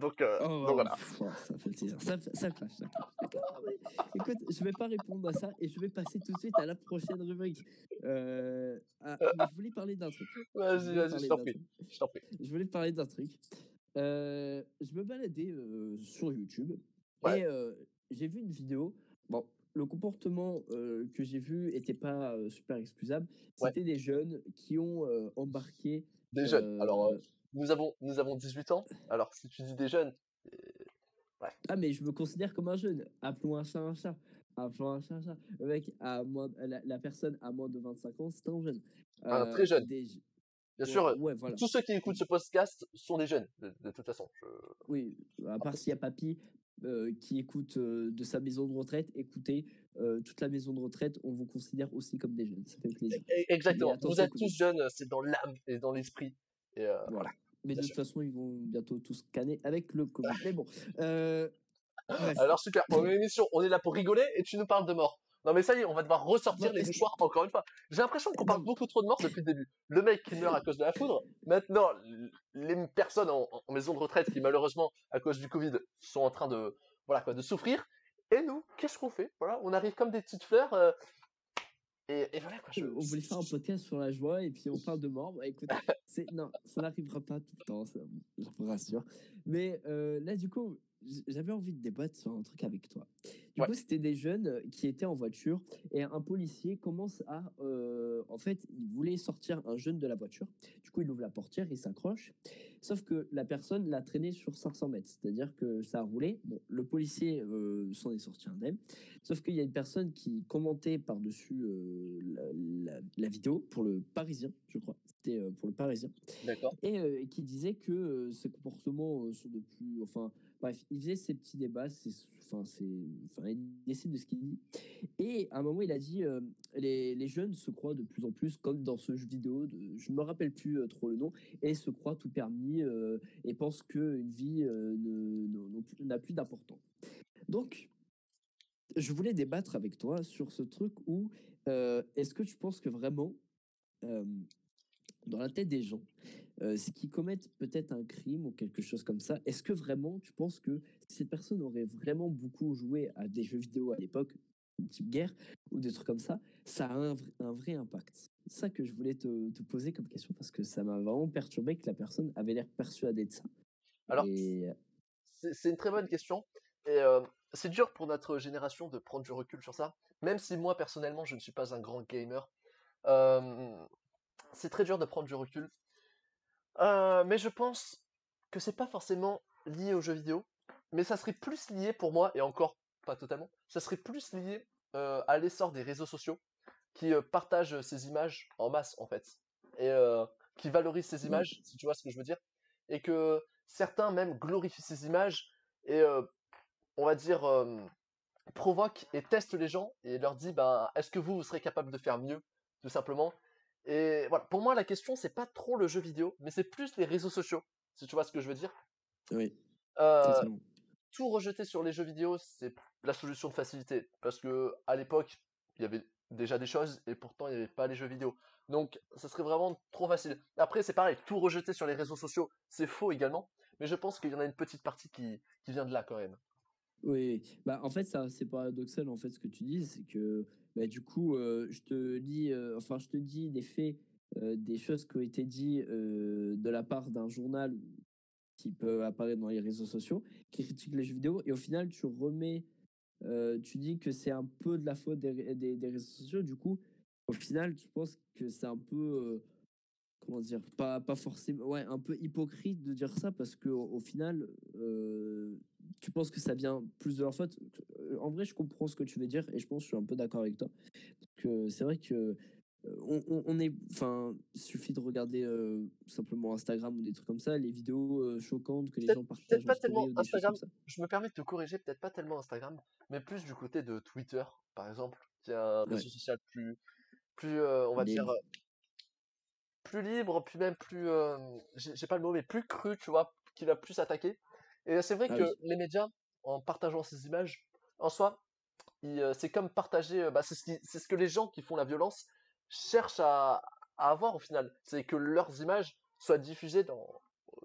donc, oh, donc voilà. ça fait plaisir. Ça, ça clash, ça clash. écoute, je vais pas répondre à ça et je vais passer tout de suite à la prochaine rubrique. À, voulais parler d'un truc. Vas-y, vas-y, je t'en prie. Je t'en prie. Je voulais parler d'un truc. Euh, je me baladais euh, sur YouTube et euh, j'ai vu une vidéo. Bon, le comportement que j'ai vu était pas super excusable. C'était des jeunes qui ont embarqué. Des jeunes. Alors, nous avons nous avons 18 ans. Alors, si tu dis des jeunes. Ouais. Ah, mais je me considère comme un jeune. Appelons un chat un chat. Chat. Le mec, à moins, la, la personne à moins de 25 ans, c'est un jeune. Un très jeune. Bien sûr, tous ceux qui écoutent ce podcast sont des jeunes, de, toute façon. Oui, à part s'il y a papy euh, qui écoute euh, de sa maison de retraite, écoutez, euh, toute la maison de retraite, on vous considère aussi comme des jeunes. Ça fait plaisir. Exactement. Vous êtes tous jeunes, c'est dans l'âme et dans l'esprit. Et voilà. Mais de toute façon, ils vont bientôt tous scanner avec le Covid. Mais bon. Alors super, émission, on est là pour rigoler et tu nous parles de mort. Non mais ça y est, on va devoir ressortir les mouchoirs encore une fois. J'ai l'impression qu'on parle beaucoup trop de morts depuis le début. Le mec qui meurt à cause de la foudre, maintenant les personnes en, maison de retraite qui malheureusement à cause du Covid sont en train de voilà quoi de souffrir. Et nous, qu'est-ce qu'on fait? Voilà, on arrive comme des petites fleurs. Euh, et, voilà quoi. On voulait faire un podcast sur la joie et puis on parle de mort. Bah, écoute, non, ça n'arrivera pas tout le temps, ça, je vous rassure. Mais euh, là du coup, j'avais envie de débattre sur un truc avec toi. Du coup, c'était des jeunes euh, qui étaient en voiture et un policier commence à, euh, en fait, il voulait sortir un jeune de la voiture. Du coup, il ouvre la portière, il s'accroche. Sauf que la personne l'a traîné sur 500 mètres, c'est-à-dire que ça a roulé. Bon, le policier euh, s'en est sorti indemne. Sauf qu'il y a une personne qui commentait par-dessus la, vidéo pour le Parisien, je crois. C'était pour le Parisien. D'accord. Et qui disait que ces comportements sont de plus, enfin Bref, il faisait ces petits débats, c'est, enfin, c'est, enfin, il décide de ce qu'il dit. Et à un moment, il a dit euh, les, les, jeunes se croient de plus en plus comme dans ce jeu vidéo, je ne me rappelle plus euh, trop le nom, et se croient tout permis euh, et pensent qu'une vie n'a plus d'importance. Donc, je voulais débattre avec toi sur ce truc où est-ce que tu penses que vraiment, dans la tête des gens, euh, qui commettent peut-être un crime ou quelque chose comme ça, est-ce que vraiment tu penses que cette personne aurait vraiment beaucoup joué à des jeux vidéo à l'époque, type guerre ou des trucs comme ça, ça a un, un vrai impact? C'est ça que je voulais te, te, poser comme question parce que ça m'a vraiment perturbé que la personne avait l'air persuadée de ça. Alors, c'est une très bonne question. Et euh, c'est dur pour notre génération de prendre du recul sur ça, même si moi personnellement je ne suis pas un grand gamer. Euh, c'est très dur de prendre du recul euh, mais je pense que c'est pas forcément lié aux jeux vidéo, mais ça serait plus lié pour moi, et encore pas totalement, ça serait plus lié euh, à l'essor des réseaux sociaux qui euh, partagent ces images en masse en fait et qui valorisent ces Ouais. images, si tu vois ce que je veux dire, et que certains même glorifient ces images et on va dire provoquent et testent les gens et leur dit ben est-ce que vous vous serez capable de faire mieux tout simplement. Et voilà, pour moi la question c'est pas trop le jeu vidéo, mais c'est plus les réseaux sociaux, si tu vois ce que je veux dire. Oui, Euh, tout rejeter sur les jeux vidéo, c'est la solution de facilité. Parce que à l'époque, il y avait déjà des choses et pourtant il n'y avait pas les jeux vidéo. Donc, ça serait vraiment trop facile. Après, c'est pareil, tout rejeter sur les réseaux sociaux, c'est faux également. Mais je pense qu'il y en a une petite partie qui, qui vient de là quand même. Oui, bah en fait ça c'est paradoxal en fait ce que tu dis, c'est que bah, du coup euh, je te lis, euh, enfin je te dis des faits, euh, des choses qui ont été dites de la part d'un journal qui peut apparaître dans les réseaux sociaux, qui critique les jeux vidéo, et au final tu remets, tu dis que c'est un peu de la faute des, des, réseaux sociaux, du coup au final tu penses que c'est un peu, comment dire, pas, pas forcément, ouais, un peu hypocrite de dire ça parce que au, final, tu penses que ça vient plus de leur faute. Euh, En vrai, je comprends ce que tu veux dire et je pense que je suis un peu d'accord avec toi. Que c'est vrai que euh, on, on- on est, enfin, suffit de regarder euh, simplement Instagram ou des trucs comme ça, les vidéos euh, choquantes que les gens partagent peut-être pas tellement Instagram. Je me permets de te corriger, peut-être pas tellement Instagram, mais plus du côté de Twitter, par exemple, qui est un Ouais. réseau social plus, plus euh, on va dire, Libre. euh, plus libre, puis même plus, euh, j'ai pas le mot, mais plus cru, tu vois, qui va plus attaquer. Et c'est vrai Ah que oui. les médias, en partageant ces images, en soi, c'est comme partager, bah, c'est ce, que les gens qui font la violence cherchent à, à avoir au final. C'est que leurs images soient diffusées dans,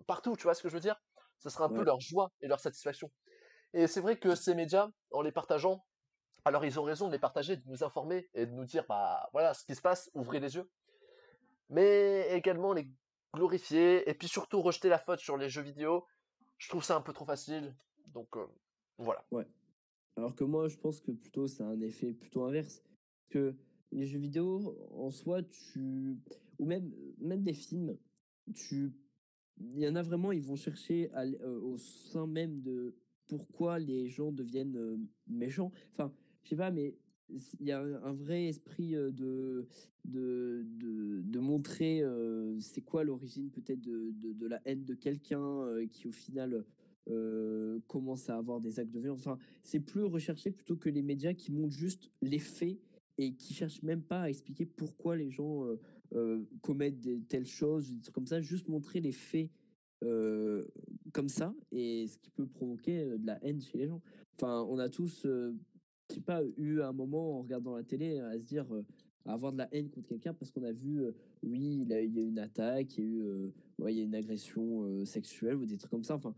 partout, tu vois ce que je veux dire? Ce sera un peu leur joie et leur satisfaction. Et c'est vrai que ces médias, en les partageant, alors ils ont raison de les partager, de nous informer et de nous dire, bah voilà ce qui se passe, ouvrez les yeux. Mais également les glorifier et puis surtout rejeter la faute sur les jeux vidéo. Je trouve ça un peu trop facile. Donc euh, voilà. Alors que moi, je pense que plutôt c'est un effet plutôt inverse. Que les jeux vidéo, en soi, tu. Ou même, même des films, tu. Il y en a vraiment, ils vont chercher euh, au sein même de pourquoi les gens deviennent euh, méchants. Enfin, je sais pas, mais il y a un vrai esprit de, de, de, de montrer c'est quoi l'origine peut-être de, de, la haine de quelqu'un qui au final commence à avoir des actes de violence. Enfin, c'est plus recherché plutôt que les médias qui montrent juste les faits et qui cherchent même pas à expliquer pourquoi les gens commettent des telles choses, comme ça, juste montrer les faits comme ça et ce qui peut provoquer de la haine chez les gens. Enfin, on a tous, je sais pas, eu un moment en regardant la télé à se dire, à avoir de la haine contre quelqu'un parce qu'on a vu, oui, il, a, il y a eu une attaque, il y a eu, y a une agression sexuelle ou des trucs comme ça. Enfin,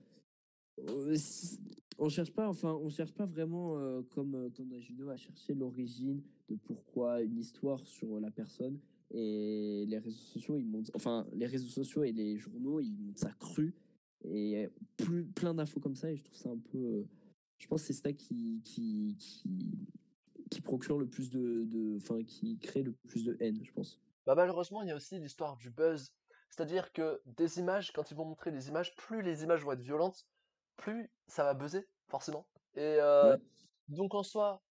on cherche pas, enfin, on cherche pas vraiment comme comme dans vidéo à chercher l'origine de pourquoi une histoire sur la personne. Et les réseaux sociaux, ils montrent, enfin, les réseaux sociaux et les journaux, ils montrent ça cru et plus plein d'infos comme ça. Et je trouve ça un peu, je pense que c'est ça qui qui qui qui procure le plus de, de, enfin, qui crée le plus de haine, je pense. Bah malheureusement, il y a aussi l'histoire du buzz. C'est-à-dire que des images, quand ils vont montrer des images, plus les images vont être violentes, plus ça va buzzer, forcément. Et euh, Ouais. donc en soi,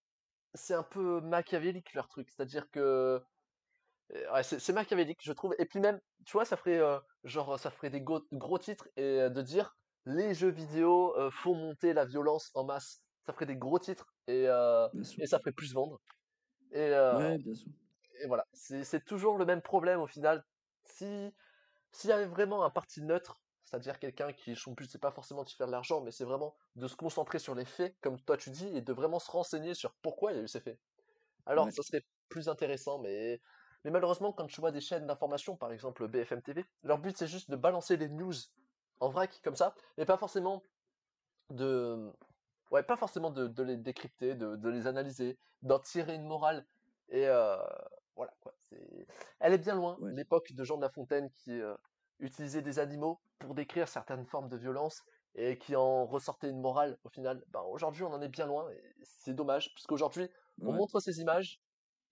c'est un peu machiavélique leur truc. C'est-à-dire que euh, ouais, c'est machiavélique, je trouve. Et puis même, tu vois, ça ferait euh, genre ça ferait des gros, gros titres et de dire les jeux vidéo euh, font monter la violence en masse. Ça ferait des gros titres et euh, et ça ferait plus vendre. Et, euh, Ouais, bien sûr. et voilà, c'est toujours le même problème au final. Si s'il y avait vraiment un parti neutre, c'est-à-dire quelqu'un qui son but c'est pas forcément de faire de l'argent, mais c'est vraiment de se concentrer sur les faits, comme toi tu dis, et de vraiment se renseigner sur pourquoi il y a eu ces faits. Alors Ouais. ça serait plus intéressant, mais mais malheureusement quand tu vois des chaînes d'information, par exemple BFM TV, leur but c'est juste de balancer les news en vrac comme ça, mais pas forcément de ouais pas forcément de, de les décrypter, de, de les analyser, d'en tirer une morale. Et euh, voilà quoi. C'est... Elle est bien loin, Ouais. l'époque de Jean de La Fontaine qui euh, utilisait des animaux pour décrire certaines formes de violence et qui en ressortait une morale au final. Ben, aujourd'hui on en est bien loin et c'est dommage puisqu'aujourd'hui on Ouais. montre ces images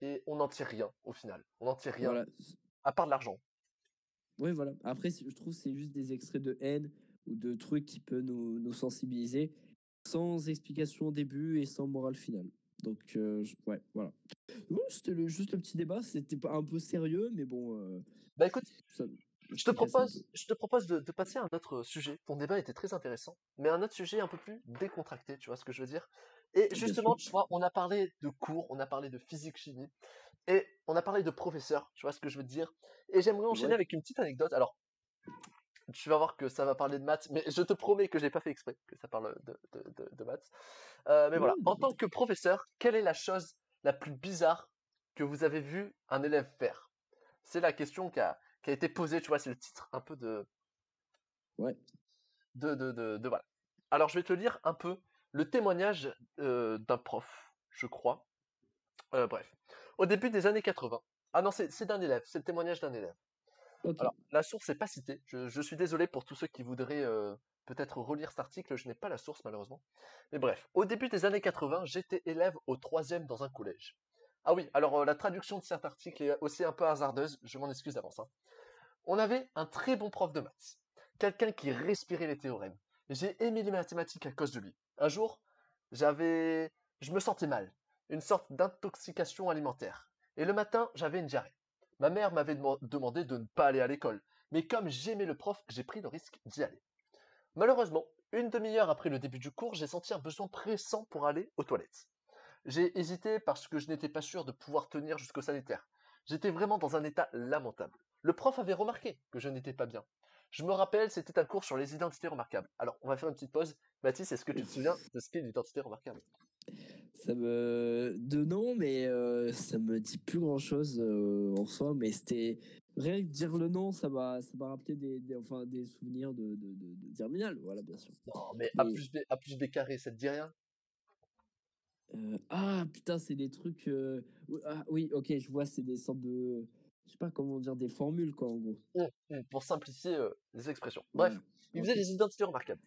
et on n'en tire rien au final. On n'en tire rien Voilà. à part de l'argent. Oui, voilà. Après, je trouve que c'est juste des extraits de haine ou de trucs qui peuvent nous, nous sensibiliser sans explication au début et sans morale finale. Donc, euh, je- ouais, voilà. Ouais, c'était le- juste le petit débat. C'était pas un peu sérieux, mais bon. euh, Bah écoute, ça- je te propose, je te propose de, de passer à un autre sujet. Ton débat était très intéressant, mais un autre sujet un peu plus décontracté, tu vois ce que je veux dire? Et justement, tu vois, on a parlé de cours, on a parlé de physique-chimie, et on a parlé de professeurs, tu vois ce que je veux dire. Et j'aimerais enchaîner Ouais. avec une petite anecdote. Alors, tu vas voir que ça va parler de maths, mais je te promets que j'ai pas fait exprès que ça parle de, de, de- de maths. Euh, mais voilà, en tant que professeur, quelle est la chose la plus bizarre que vous avez vu un élève faire? C'est la question qui a, qui a été posée, tu vois, c'est le titre un peu de, Ouais. de, de, de, de- voilà. Alors je vais te lire un peu le témoignage euh, d'un prof, je crois. Euh, bref, au début des années 80. Ah non, c'est d'un élève, c'est le témoignage d'un élève. Alors, la source n'est pas citée. Je, je suis désolé pour tous ceux qui voudraient euh, peut-être relire cet article. Je n'ai pas la source, malheureusement. Mais bref, au début des années 80, j'étais élève au troisième dans un collège. Ah oui, alors euh, la traduction de cet article est aussi un peu hasardeuse. Je m'en excuse d'avance. hein. On avait un très bon prof de maths. Quelqu'un qui respirait les théorèmes. J'ai aimé les mathématiques à cause de lui. Un jour, j'avais... Je me sentais mal. Une sorte d'intoxication alimentaire. Et le matin, j'avais une diarrhée. Ma mère m'avait demandé de ne pas aller à l'école, mais comme j'aimais le prof, j'ai pris le risque d'y aller. Malheureusement, une demi-heure après le début du cours, j'ai senti un besoin pressant pour aller aux toilettes. J'ai hésité parce que je n'étais pas sûr de pouvoir tenir jusqu'au sanitaire. J'étais vraiment dans un état lamentable. Le prof avait remarqué que je n'étais pas bien. Je me rappelle, c'était un cours sur les identités remarquables. Alors, on va faire une petite pause. Mathis, est-ce que tu te souviens de ce qu'est une identité remarquable? Ça me. De nom, mais euh, ça me dit plus grand chose en soi. Mais c'était. Rien que dire le nom, ça m'a ça m'a rappelé des, des- enfin, des souvenirs de, de, de, de terminale. Voilà, bien sûr. Non, mais A plus B, A plus B carré, ça te dit rien? Euh, ah putain, c'est des trucs. euh, ah, oui, ok, je vois, c'est des sortes de. Je sais pas comment dire, des formules, quoi, en gros. Hum, hum, Pour simplifier euh, les expressions. Bref, Ouais. il faisait des identités remarquables.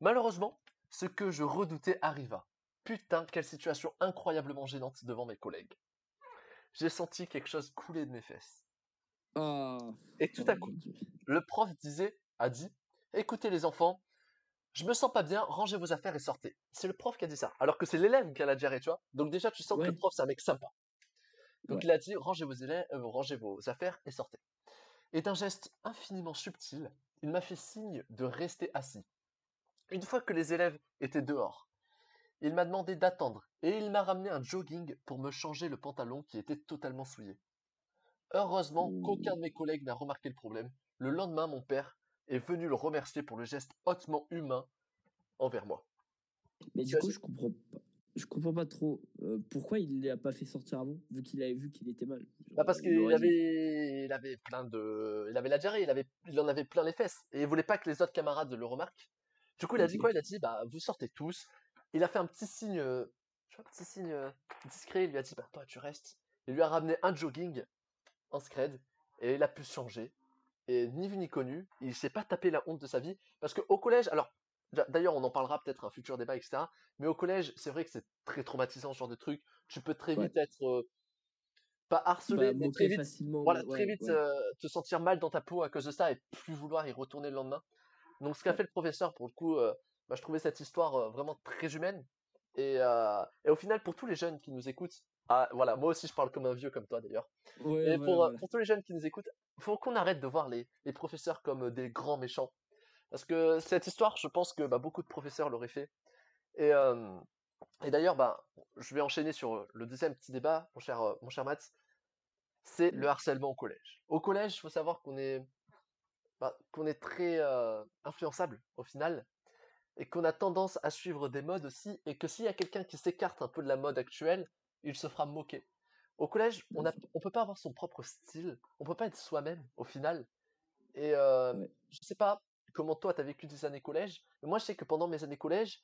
Malheureusement, ce que je redoutais arriva. Putain, quelle situation incroyablement gênante devant mes collègues. J'ai senti quelque chose couler de mes fesses. Ah. Et tout oh à coup, le prof disait, a dit, écoutez les enfants, je me sens pas bien, rangez vos affaires et sortez. C'est le prof qui a dit ça, alors que c'est l'élève qui a la diarrhée, tu vois. Donc déjà, tu sens que le prof, c'est un mec sympa. Donc Ouais. il a dit, rangez vos, élèves, euh, rangez vos affaires et sortez. Et d'un geste infiniment subtil, il m'a fait signe de rester assis. Une fois que les élèves étaient dehors, il m'a demandé d'attendre et il m'a ramené un jogging pour me changer le pantalon qui était totalement souillé. Heureusement qu'aucun de mes collègues n'a remarqué le problème. Le lendemain, mon père est venu le remercier pour le geste hautement humain envers moi. Mais du coup, je comprends pas. Je comprends pas trop euh, pourquoi il l'a pas fait sortir avant, vu qu'il avait vu qu'il était mal. Genre, Bah parce il qu'il dit- avait, il avait plein de, il avait la diarrhée, il avait, il en avait plein les fesses et il voulait pas que les autres camarades le remarquent. Du coup, il a dit quoi? Il a dit bah vous sortez tous. Il a fait un petit signe, euh, tu vois, un petit signe euh, discret. Il lui a dit bah toi tu restes. Il lui a ramené un jogging en scred et il a pu changer. Et ni vu ni connu, il s'est pas tapé la honte de sa vie parce que au collège, alors d'a- d'ailleurs on en parlera peut-être un futur débat etc. Mais au collège, c'est vrai que c'est très traumatisant ce genre de truc. Tu peux très Ouais. vite être euh, pas harcelé, Bah, mais très vite facilement. voilà, très vite ouais. euh, te sentir mal dans ta peau à cause de ça et plus vouloir y retourner le lendemain. Donc ce qu'a fait le professeur, pour le coup, euh, bah, je trouvais cette histoire vraiment très humaine. Et, et au final, pour tous les jeunes qui nous écoutent, ah, voilà, moi aussi je parle comme un vieux comme toi d'ailleurs. Ouais, Et pour, tous les jeunes qui nous écoutent, faut qu'on arrête de voir les, les professeurs comme des grands méchants. Parce que cette histoire, je pense que bah, beaucoup de professeurs l'auraient fait. Et, euh, et d'ailleurs, bah, je vais enchaîner sur le deuxième petit débat, mon cher, mon cher Matt. C'est le harcèlement au collège. Au collège, il faut savoir qu'on est, bah, qu'on est très euh, influençable au final. Et qu'on a tendance à suivre des modes aussi. Et que s'il y a quelqu'un qui s'écarte un peu de la mode actuelle, il se fera moquer. Au collège, on on peut pas avoir son propre style. On peut pas être soi-même au final. Et euh, Ouais. je sais pas comment toi t'as vécu tes années collège, mais moi je sais que pendant mes années collège,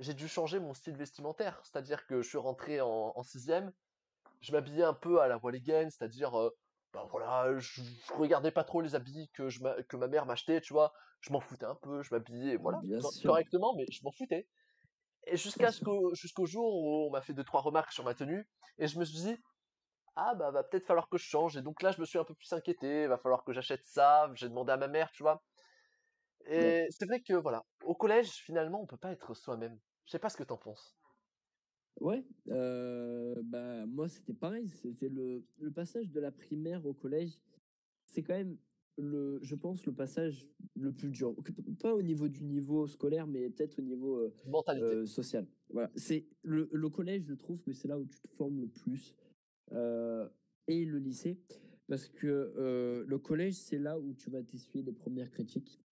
j'ai dû changer mon style vestimentaire. C'est-à-dire que je suis rentré en, en sixième, je m'habillais un peu à la Walligan, c'est-à-dire, euh, bah voilà, je, je regardais pas trop les habits que, je, m'a- que ma mère m'achetait, tu vois. Je m'en foutais un peu, je m'habillais, voilà, correctement, mais je m'en foutais. Et jusqu'à ce qu'au jusqu'au jour où on m'a fait deux trois remarques sur ma tenue, et je me suis dit, ah bah va peut-être falloir que je change. Et donc là, je me suis un peu plus inquiété, va falloir que j'achète ça. J'ai demandé à ma mère, tu vois. Et Ouais. c'est vrai que voilà, au collège, finalement, on peut pas être soi-même. Je sais pas ce que t'en penses. Ouais, euh, bah, moi, c'était pareil. C'était le, le passage de la primaire au collège. C'est quand même, le, je pense, le passage le plus dur. Pas au niveau du niveau scolaire, mais peut-être au niveau euh, euh, social. Voilà. C'est le, le collège, je trouve que c'est là où tu te formes le plus. Euh, et le lycée. Parce que le collège, c'est là où tu vas t'essuyer les premières critiques.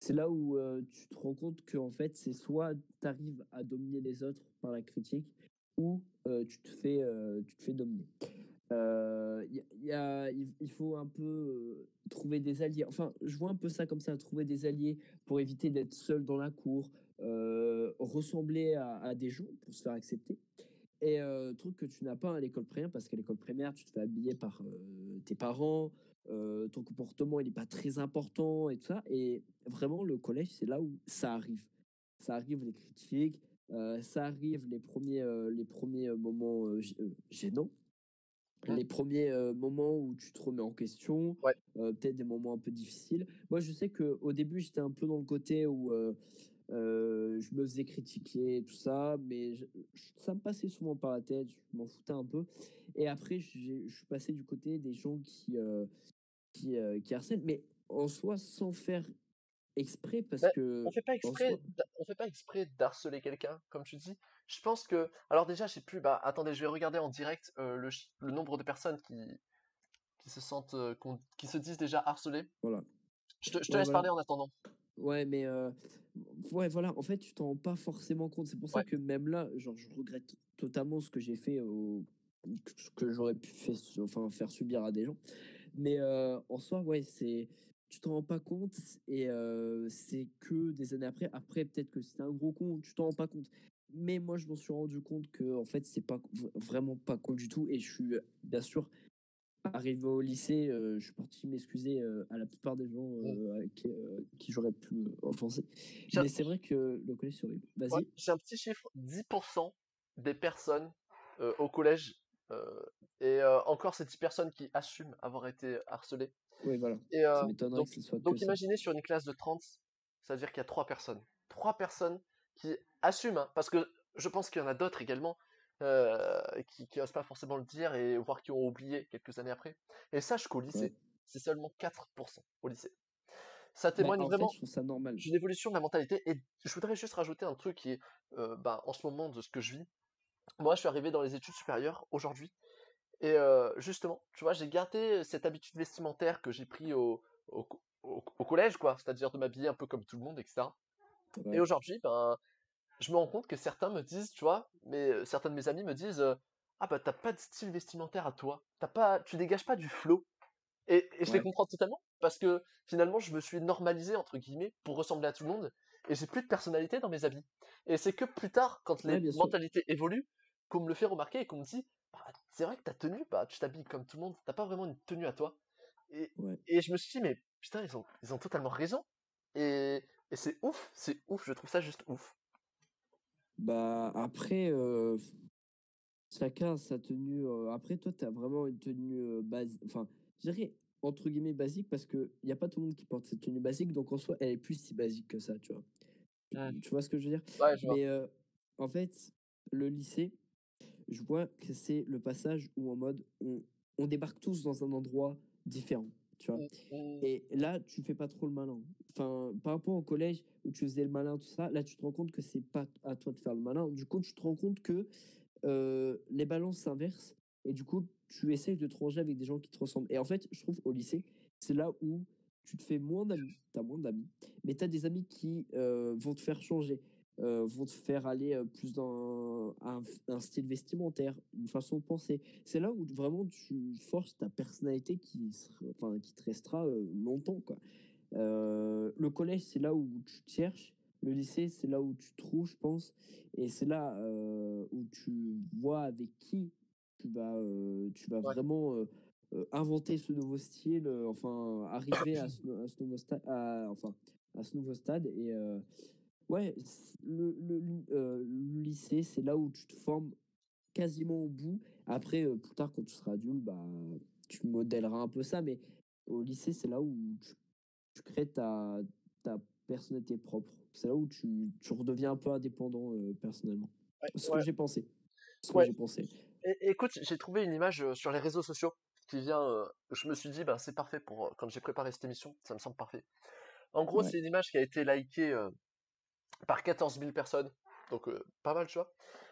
C'est là où euh, tu te rends compte que en fait, c'est soit tu arrives à dominer les autres par la critique, ou euh, tu, te fais, euh, tu te fais dominer. Euh, y a- il faut un peu trouver des alliés. Enfin, je vois un peu ça comme ça, trouver des alliés pour éviter d'être seul dans la cour, ressembler à, des gens pour se faire accepter. Et euh, truc que tu n'as pas à l'école primaire, parce qu'à l'école primaire, tu te fais habiller par tes parents, ton comportement, il n'est pas très important et tout ça. Et vraiment, le collège, c'est là où ça arrive. Ça arrive les critiques, euh, ça arrive les premiers, euh, les premiers euh, moments euh, gê- gênants, Mhm. les premiers moments où tu te remets en question, Ouais. peut-être des moments un peu difficiles. Moi, je sais qu'au début, j'étais un peu dans le côté où je me faisais critiquer, tout ça, mais je- ça me passait souvent par la tête, je m'en foutais un peu. Et après, j'ai- je suis passé du côté des gens qui, qui, qui harcèlent, mais en soi, sans faire exprès, parce Bah, que. On fait pas exprès, soi- on fait pas exprès d'harceler quelqu'un, comme tu dis. Je pense que, alors déjà, j'ai plus. Bah, attendez, je vais regarder en direct euh, le, nombre de personnes qui, qui se sentent, euh, qui se disent déjà harcelées. Voilà. Je te, je te Ouais, laisse voilà. parler en attendant. Ouais, mais euh, ouais, voilà, en fait, tu t'en rends pas forcément compte. C'est pour ça Ouais. que même là, genre, je regrette totalement ce que j'ai fait, au... ce que j'aurais pu faire, enfin, faire subir à des gens. Mais euh, en soi, ouais, c'est. Tu t'en rends pas compte et euh, c'est que des années après. Après, peut-être que c'était un gros con, tu t'en rends pas compte. Mais moi, je m'en suis rendu compte que en fait, c'est pas vraiment pas cool du tout. Et je suis bien sûr arrivé au lycée, euh, je suis parti m'excuser euh, à la plupart des gens à qui, qui j'aurais pu offenser. Mais c'est vrai que le collège, c'est horrible. Vas-y. Ouais, j'ai un petit chiffre 10% des personnes au collège, et encore ces 10 personnes qui assument avoir été harcelées. Oui, voilà. Et, euh, Ça m'étonnerait donc, que ce soit donc que ça. imaginez sur une classe de 30, ça veut dire qu'il y a 3 personnes. 3 personnes qui assument, hein, parce que je pense qu'il y en a d'autres également euh, qui, qui osent pas forcément le dire, et voire qui ont oublié quelques années après. Et sache qu'au lycée, Ouais. c'est seulement 4% au lycée. Ça Bah, témoigne en vraiment d'une évolution de la mentalité. Et je voudrais juste rajouter un truc qui est, euh, bah, en ce moment, de ce que je vis. Moi, je suis arrivé dans les études supérieures aujourd'hui. Et euh, justement, tu vois, j'ai gardé cette habitude vestimentaire que j'ai pris au, au, co- au- au collège, quoi. C'est-à-dire de m'habiller un peu comme tout le monde, etc. Et Ouais. aujourd'hui, ben, je me rends compte que certains me disent, tu vois, mais certains de mes amis me disent, euh, ah bah t'as pas de style vestimentaire à toi, t'as pas, tu dégages pas du flow. Et, et je les comprends totalement parce que finalement je me suis normalisé entre guillemets pour ressembler à tout le monde et j'ai plus de personnalité dans mes habits. Et c'est que plus tard, quand les Ouais, mentalités évoluent, qu'on me le fait remarquer et qu'on me dit, c'est vrai que ta tenue, bah tu t'habilles comme tout le monde, t'as pas vraiment une tenue à toi. Et, Ouais. et je me suis dit, mais putain, ils ont, ils ont totalement raison. Et, et c'est ouf, c'est ouf, je trouve ça juste ouf. Bah, après, euh, chacun sa tenue. euh, après, toi, tu as vraiment une tenue euh, basique. Enfin, je dirais entre guillemets basique parce qu'il n'y a pas tout le monde qui porte cette tenue basique. Donc, en soi, elle est plus si basique que ça, tu vois. Mm. Tu vois ce que je veux dire? Ouais, je. Mais euh, en fait, le lycée, je vois que c'est le passage où en mode on, on débarque tous dans un endroit différent, tu vois. Mm. Et là, tu fais pas trop le malin. Enfin, par rapport au collège où tu faisais le malin, tout ça, là, tu te rends compte que c'est pas à toi de faire le malin. Du coup, tu te rends compte que euh, les balances s'inversent et du coup, tu essayes de te ranger avec des gens qui te ressemblent. Et en fait, je trouve au lycée, c'est là où tu te fais moins d'amis, tu as moins d'amis, mais tu as des amis qui euh, vont te faire changer, euh, vont te faire aller euh, plus dans un, un style vestimentaire, une façon de penser. C'est là où vraiment tu forces ta personnalité qui, sera- enfin, qui te restera euh, longtemps. Quoi. Euh, le collège, c'est là où tu te cherches. Le lycée, c'est là où tu trouves, je pense. Et c'est là euh, où tu vois avec qui tu vas, tu vas Ouais. vraiment inventer ce nouveau style, enfin, arriver à ce, à ce nouveau stade, enfin, à ce nouveau stade. Et ouais, le, le, euh, le lycée, c'est là où tu te formes quasiment au bout. Après, euh, plus tard, quand tu seras adulte, bah, tu modèleras un peu ça. Mais au lycée, c'est là où tu, tu crées ta, ta personnalité propre. C'est là où tu, tu redeviens un peu indépendant euh, personnellement. Ouais, ce ouais. que j'ai pensé. ce que j'ai pensé. écoute, j'ai trouvé une image sur les réseaux sociaux qui vient. je me suis dit, bah, c'est parfait pour quand j'ai préparé cette émission, ça me semble parfait. En gros, c'est une image qui a été likée par 14 000 personnes, donc pas mal, tu vois.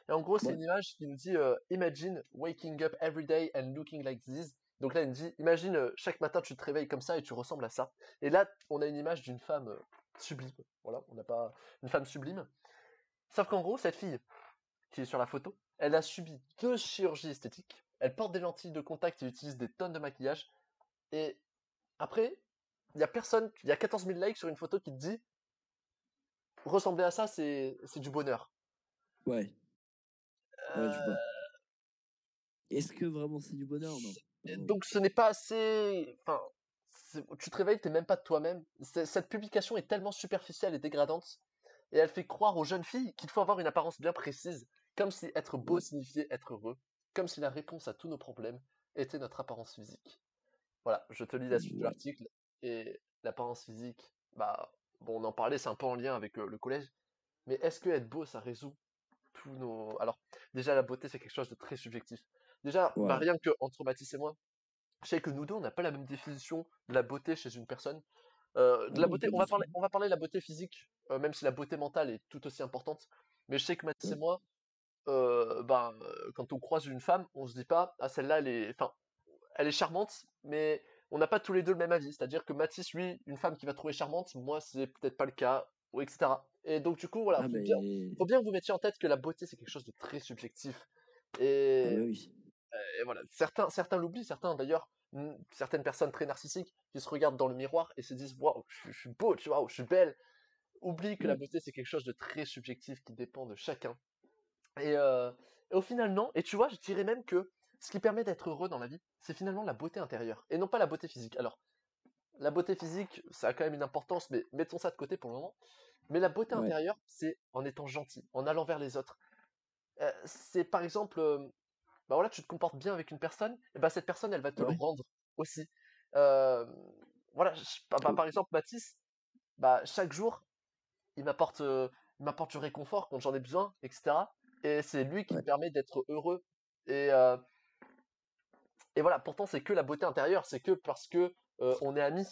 Et en gros, c'est une image qui nous dit Imagine waking up every day and looking like this. Donc là, il nous dit Imagine chaque matin tu te réveilles comme ça et tu ressembles à ça. Et là, on a une image d'une femme sublime. Voilà, on n'a pas une femme sublime. Sauf qu'en gros, cette fille qui est sur la photo, elle a subi deux chirurgies esthétiques. Elle porte des lentilles de contact et utilise des tonnes de maquillage. Et après, il y a personne, il y a 14 000 likes sur une photo qui te dit ressembler à ça, c'est du bonheur. Ouais. Vois. Est-ce que vraiment c'est du bonheur? Non Donc ce n'est pas assez. Enfin, tu te réveilles, t'es même pas de toi-même. Cette publication est tellement superficielle et dégradante, et elle fait croire aux jeunes filles qu'il faut avoir une apparence bien précise, comme si être beau signifiait être heureux, comme si la réponse à tous nos problèmes était notre apparence physique. Voilà, je te lis la suite de l'article, et l'apparence physique, bah, bon, on en parlait, c'est un peu en lien avec le collège, mais est-ce que être beau, ça résout tous nos. Alors, déjà, la beauté, c'est quelque chose de très subjectif. Déjà, bah, rien que entre Mathis et moi, je sais que nous deux, on n'a pas la même définition de la beauté chez une personne. Euh, de la beauté, on va, parler, on va parler de la beauté physique, euh, même si la beauté mentale est tout aussi importante. Mais je sais que Mathis et moi, euh, ben, quand on croise une femme, on se dit pas, ah celle-là, elle est, enfin, elle est charmante, mais on n'a pas tous les deux le même avis. C'est-à-dire que Mathis, lui, une femme qui va trouver charmante, moi, c'est peut-être pas le cas, ou etc. Et donc, du coup, voilà, ah, faut, bien, que vous mettiez en tête que la beauté, c'est quelque chose de très subjectif. Et, ah, oui. et voilà, certains, certains l'oublient, certains d'ailleurs, certaines personnes très narcissiques qui se regardent dans le miroir et se disent waouh, je, suis beau, tu vois, je suis belle. Oublient que la beauté, c'est quelque chose de très subjectif qui dépend de chacun. Et, et au final, non. Et tu vois, je dirais même que ce qui permet d'être heureux dans la vie, c'est finalement la beauté intérieure et non pas la beauté physique. Alors, la beauté physique, ça a quand même une importance, mais mettons ça de côté pour le moment. Mais la beauté intérieure, c'est en étant gentil, en allant vers les autres. c'est par exemple, bah voilà, tu te comportes bien avec une personne, et bah cette personne, elle va te le rendre aussi. voilà, bah, bah, par exemple, Mathis, bah chaque jour, il m'apporte, m'apporte du réconfort quand j'en ai besoin, etc. Et c'est lui qui me permet d'être heureux. Et et voilà, pourtant c'est que la beauté intérieure, c'est que parce que on est amis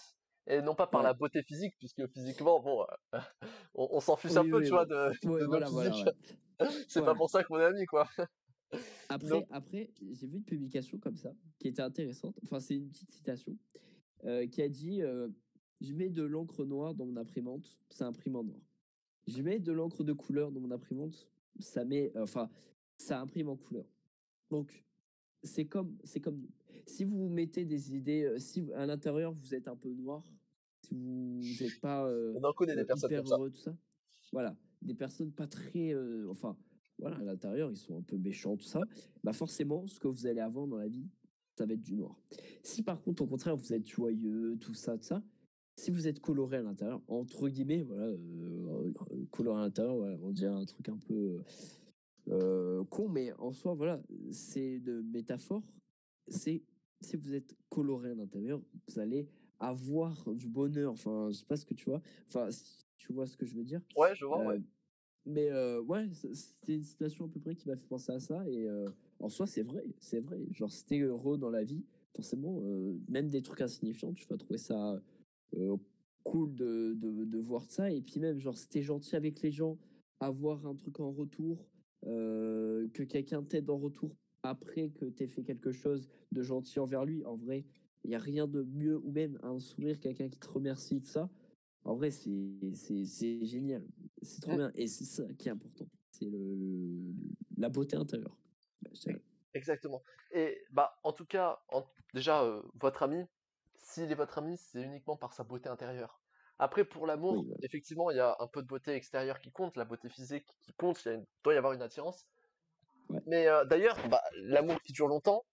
et non pas par la beauté physique, puisque physiquement, bon, on, s'en fiche un peu, tu vois, de, de c'est pas pour ça qu'on est amis, quoi. Après, après j'ai vu une publication comme ça, qui était intéressante. Enfin, c'est une petite citation, qui a dit Je mets de l'encre noire dans mon imprimante, ça imprime en noir. Je mets de l'encre de couleur dans mon imprimante, ça met, enfin, ça imprime en couleur. Donc, c'est comme, c'est comme Si vous mettez des idées, si à l'intérieur vous êtes un peu noir, si vous n'êtes pas euh, On en connaît des personnes hyper heureux, tout ça. Voilà, des personnes pas très, enfin, voilà, à l'intérieur ils sont un peu méchants, tout ça. Bah forcément, ce que vous allez avoir dans la vie, ça va être du noir. Si par contre, au contraire, vous êtes joyeux, tout ça, tout ça, si vous êtes coloré à l'intérieur, entre guillemets, voilà, coloré à l'intérieur, voilà, on dirait un truc un peu euh, con, mais en soi, voilà, c'est de métaphore. C'est si vous êtes coloré à l'intérieur, vous allez avoir du bonheur. Enfin, je sais pas ce que tu vois. Enfin, tu vois ce que je veux dire. Ouais, je vois. ouais. Euh, mais euh, ouais, c'était une situation à peu près qui m'a fait penser à ça. Et en soi, c'est vrai, c'est vrai. Genre, si t'es heureux dans la vie, forcément, même des trucs insignifiants, tu vas trouver ça cool de, de, de, voir ça. Et puis même, genre, si t'es gentil avec les gens, avoir un truc en retour, euh, que quelqu'un t'aide en retour après que tu aies fait quelque chose de gentil envers lui. En vrai, il n'y a rien de mieux, ou même un sourire, quelqu'un qui te remercie de ça. En vrai, c'est génial. C'est trop bien. Et c'est ça qui est important. C'est le, la beauté intérieure. Exactement. Et bah, en tout cas, déjà, euh, votre ami, s'il est votre ami, c'est uniquement par sa beauté intérieure. Après, pour l'amour, effectivement, il y a un peu de beauté extérieure qui compte, la beauté physique qui compte, il doit y avoir une attirance. Mais euh, d'ailleurs, bah, l'amour qui dure longtemps,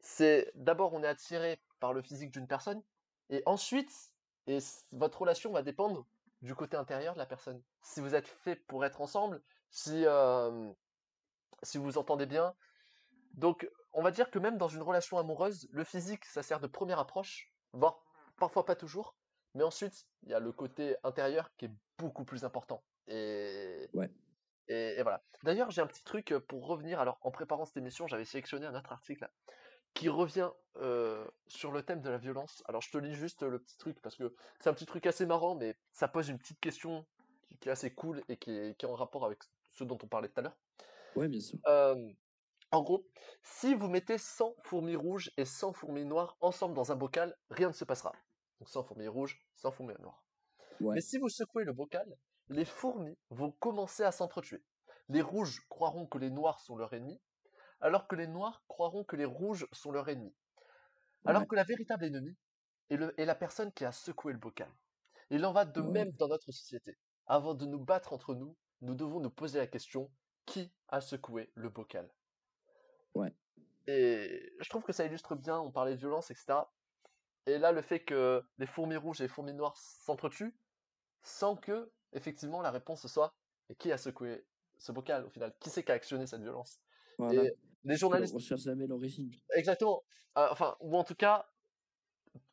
c'est d'abord on est attiré par le physique d'une personne, et ensuite, et votre relation va dépendre du côté intérieur de la personne. Si vous êtes fait pour être ensemble, si, euh, si vous vous entendez bien. Donc, on va dire que même dans une relation amoureuse, le physique, ça sert de première approche, voire parfois pas toujours. Mais ensuite, il y a le côté intérieur qui est beaucoup plus important. Et, ouais. Et, et voilà. D'ailleurs, j'ai un petit truc euh, pour revenir. Alors, en préparant cette émission, j'avais sélectionné un autre article là, qui revient euh, sur le thème de la violence. Alors, je te lis juste le petit truc parce que c'est un petit truc assez marrant, mais ça pose une petite question qui, est assez cool et qui est, qui est en rapport avec ce dont on parlait tout à l'heure. Ouais, bien sûr. Euh, en gros, si vous mettez 100 fourmis rouges et 100 fourmis noires ensemble dans un bocal, rien ne se passera. Donc 100 fourmis rouges, 100 fourmis noires. Ouais. Mais si vous secouez le bocal, les fourmis vont commencer à s'entretuer. Les rouges croiront que les noirs sont leurs ennemis, alors que les noirs croiront que les rouges sont leurs ennemis. Alors Ouais. que la véritable ennemie est, le- est la personne qui a secoué le bocal. Il en va de Ouais. même dans notre société. Avant de nous battre entre nous, nous devons nous poser la question qui a secoué le bocal? Ouais. Et je trouve que ça illustre bien, on parlait de violence, etc. Et là, le fait que les fourmis rouges et les fourmis noires s'entretuent, sans que, effectivement, la réponse soit et qui a secoué ce bocal au final? Qui c'est qui a actionné cette violence? Voilà. Et les journalistes, On cherche jamais l'origine. exactement. Euh, enfin, ou en tout cas,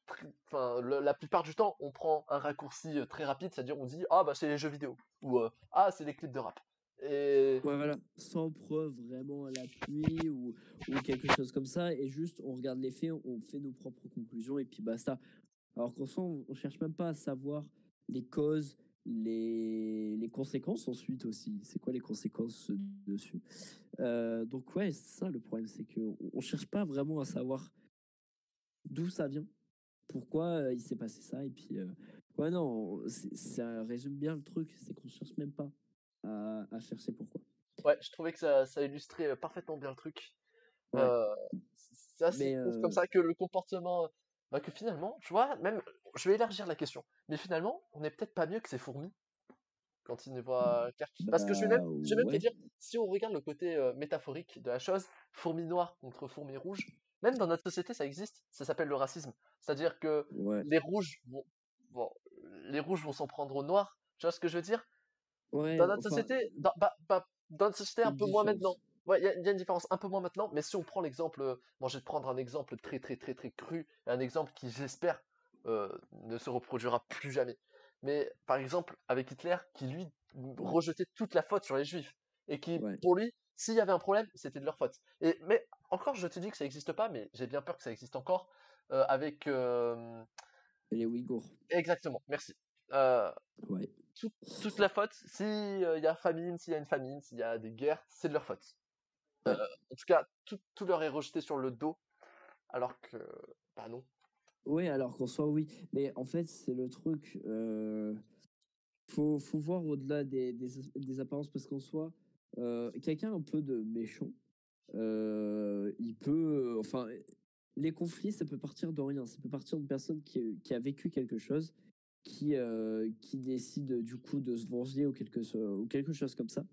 tr- enfin, le- la plupart du temps, on prend un raccourci euh, très rapide, c'est-à-dire on dit ah bah c'est les jeux vidéo ou euh, ah c'est les clips de rap. Ouais, voilà. Sans preuve vraiment à l'appui ou, ou quelque chose comme ça. Et juste, on regarde les faits, on fait nos propres conclusions et puis basta. Alors qu'en soi, on, cherche même pas à savoir les causes, les, les conséquences ensuite aussi. C'est quoi les conséquences dessus? Euh, Donc, ouais, c'est ça le problème. C'est qu'on on cherche pas vraiment à savoir d'où ça vient, pourquoi euh, il s'est passé ça. Et puis, euh, ouais, non, ça résume bien le truc. C'est qu'on cherche même pas à, à chercher pourquoi. ouais, je trouvais que ça, ça illustrait euh, parfaitement bien le truc. Ouais. Euh, c'est Mais, ouf comme euh, ça que le comportement, bah, que finalement, tu vois, même, je vais élargir la question, mais finalement, on n'est peut-être pas mieux que ces fourmis quand ils ne voient clair. Parce que je vais même, Bah, je vais même te ouais. dire, si on regarde le côté euh, métaphorique de la chose, fourmis noires contre fourmis rouges, même dans notre société, ça existe, ça s'appelle le racisme. C'est-à-dire que Ouais. les rouges vont, bon, les rouges vont s'en prendre aux noirs, tu vois ce que je veux dire? Ouais, Dans notre enfin, société, dans, bah, bah, dans notre société, un peu moins maintenant. Ouais, il y, a- y a une différence un peu moins maintenant, mais si on prend l'exemple, euh, bon, je vais te prendre un exemple très très très très cru, un exemple qui, j'espère, euh, ne se reproduira plus jamais. Mais par exemple, avec Hitler, qui lui rejetait toute la faute sur les juifs, et qui, Ouais. pour lui, s'il y avait un problème, c'était de leur faute. Et, mais encore, je te dis que ça n'existe pas, mais j'ai bien peur que ça existe encore, euh, avec... euh, les Ouïghours. exactement, merci. Euh, Ouais. Tout- toute la faute. S'il y a famine, s'il y a une famine, s'il y a des guerres, c'est de leur faute. Ouais. Euh, en tout cas, tout, tout leur est rejeté sur le dos, alors que, bah non. Oui, alors qu'en soit, oui. Mais en fait, c'est le truc. Euh, faut, faut voir au-delà des, des, des apparences, parce qu'en soi, euh, quelqu'un un peu de méchant, euh, il peut. Enfin, les conflits, ça peut partir de rien. Ça peut partir d'une personne qui, qui a vécu quelque chose, qui, euh, qui décide du coup de se venger ou quelque, ou quelque chose comme ça,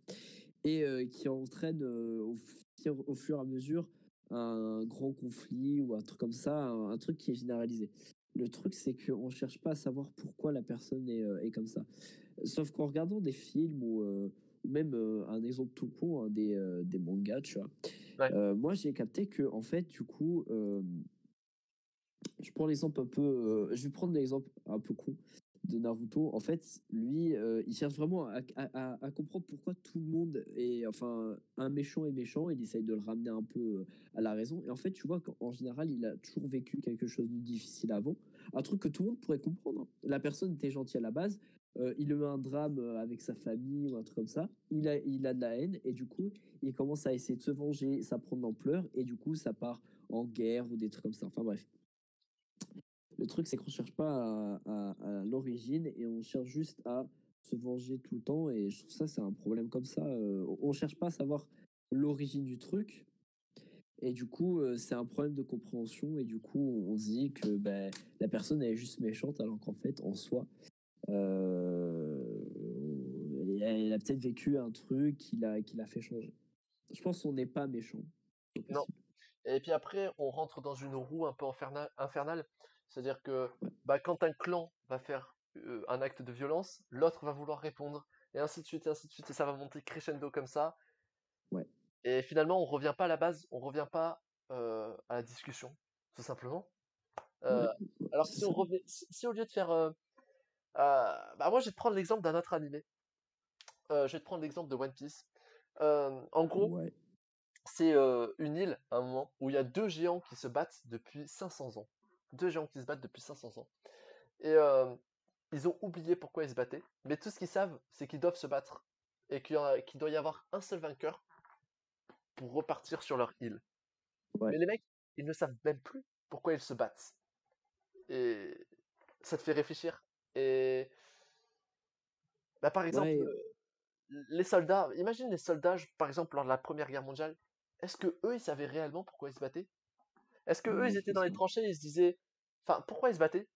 et euh, qui entraîne euh, au, fur, au fur et à mesure un grand conflit ou un truc comme ça, un, un truc qui est généralisé. Le truc, c'est qu'on ne cherche pas à savoir pourquoi la personne est, euh, est comme ça. Sauf qu'en regardant des films ou, euh, ou même euh, un exemple tout con, hein, des, euh, des mangas, tu vois. Ouais. Euh, moi, j'ai capté que, en fait, du coup, euh, je prends l'exemple un peu. euh, je vais prendre l'exemple un peu con de Naruto. En fait, lui, euh, il cherche vraiment à, comprendre pourquoi tout le monde est. Enfin, un méchant est méchant. Il essaye de le ramener un peu euh, à la raison. Et en fait, tu vois qu'en général, il a toujours vécu quelque chose de difficile avant. Un truc que tout le monde pourrait comprendre. hein. La personne était gentille à la base. euh, il a eu un drame avec sa famille ou un truc comme ça. Il a, il a de la haine. Et du coup, il commence à essayer de se venger. Ça prend de l'ampleur. Et du coup, ça part en guerre ou des trucs comme ça. Enfin, bref. Le truc, c'est qu'on cherche pas à, à- à l'origine et on cherche juste à se venger tout le temps. Et je trouve ça, c'est un problème comme ça. Euh, on cherche pas à savoir l'origine du truc. Et du coup, euh, c'est un problème de compréhension. Et du coup, on se dit que ben, la personne elle est juste méchante, alors qu'en fait, en soi, euh, elle a peut-être vécu un truc qui l'a qui l'a fait changer. Je pense qu'on n'est pas méchant. Non. Et puis après, on rentre dans une roue un peu inferna- infernale. C'est-à-dire que bah, quand un clan va faire euh, un acte de violence, l'autre va vouloir répondre, et ainsi de suite, et ainsi de suite, et ça va monter crescendo comme ça. Ouais. Et finalement, on revient pas à la base, on revient pas euh, à la discussion, tout simplement. Euh, Ouais, alors si on si, si au lieu de faire, euh, bah moi je vais te prendre l'exemple d'un autre animé. je vais te prendre l'exemple de One Piece. En gros, Ouais. c'est une île, à un moment, où il y a deux géants qui se battent depuis 500 ans. Deux géants qui se battent depuis 500 ans. Et euh, ils ont oublié pourquoi ils se battaient, mais tout ce qu'ils savent, c'est qu'ils doivent se battre. Et qu'il doit y avoir un seul vainqueur pour repartir sur leur île. Ouais. Mais les mecs, ils ne savent même plus pourquoi ils se battent. Et ça te fait réfléchir. Et bah, par exemple, Ouais. euh, les soldats, imagine les soldats, par exemple, lors de la Première Guerre mondiale, est-ce que eux, ils savaient réellement pourquoi ils se battaient? Est-ce que eux, ils étaient dans les tranchées, ils se disaient, enfin, pourquoi ils se battaient?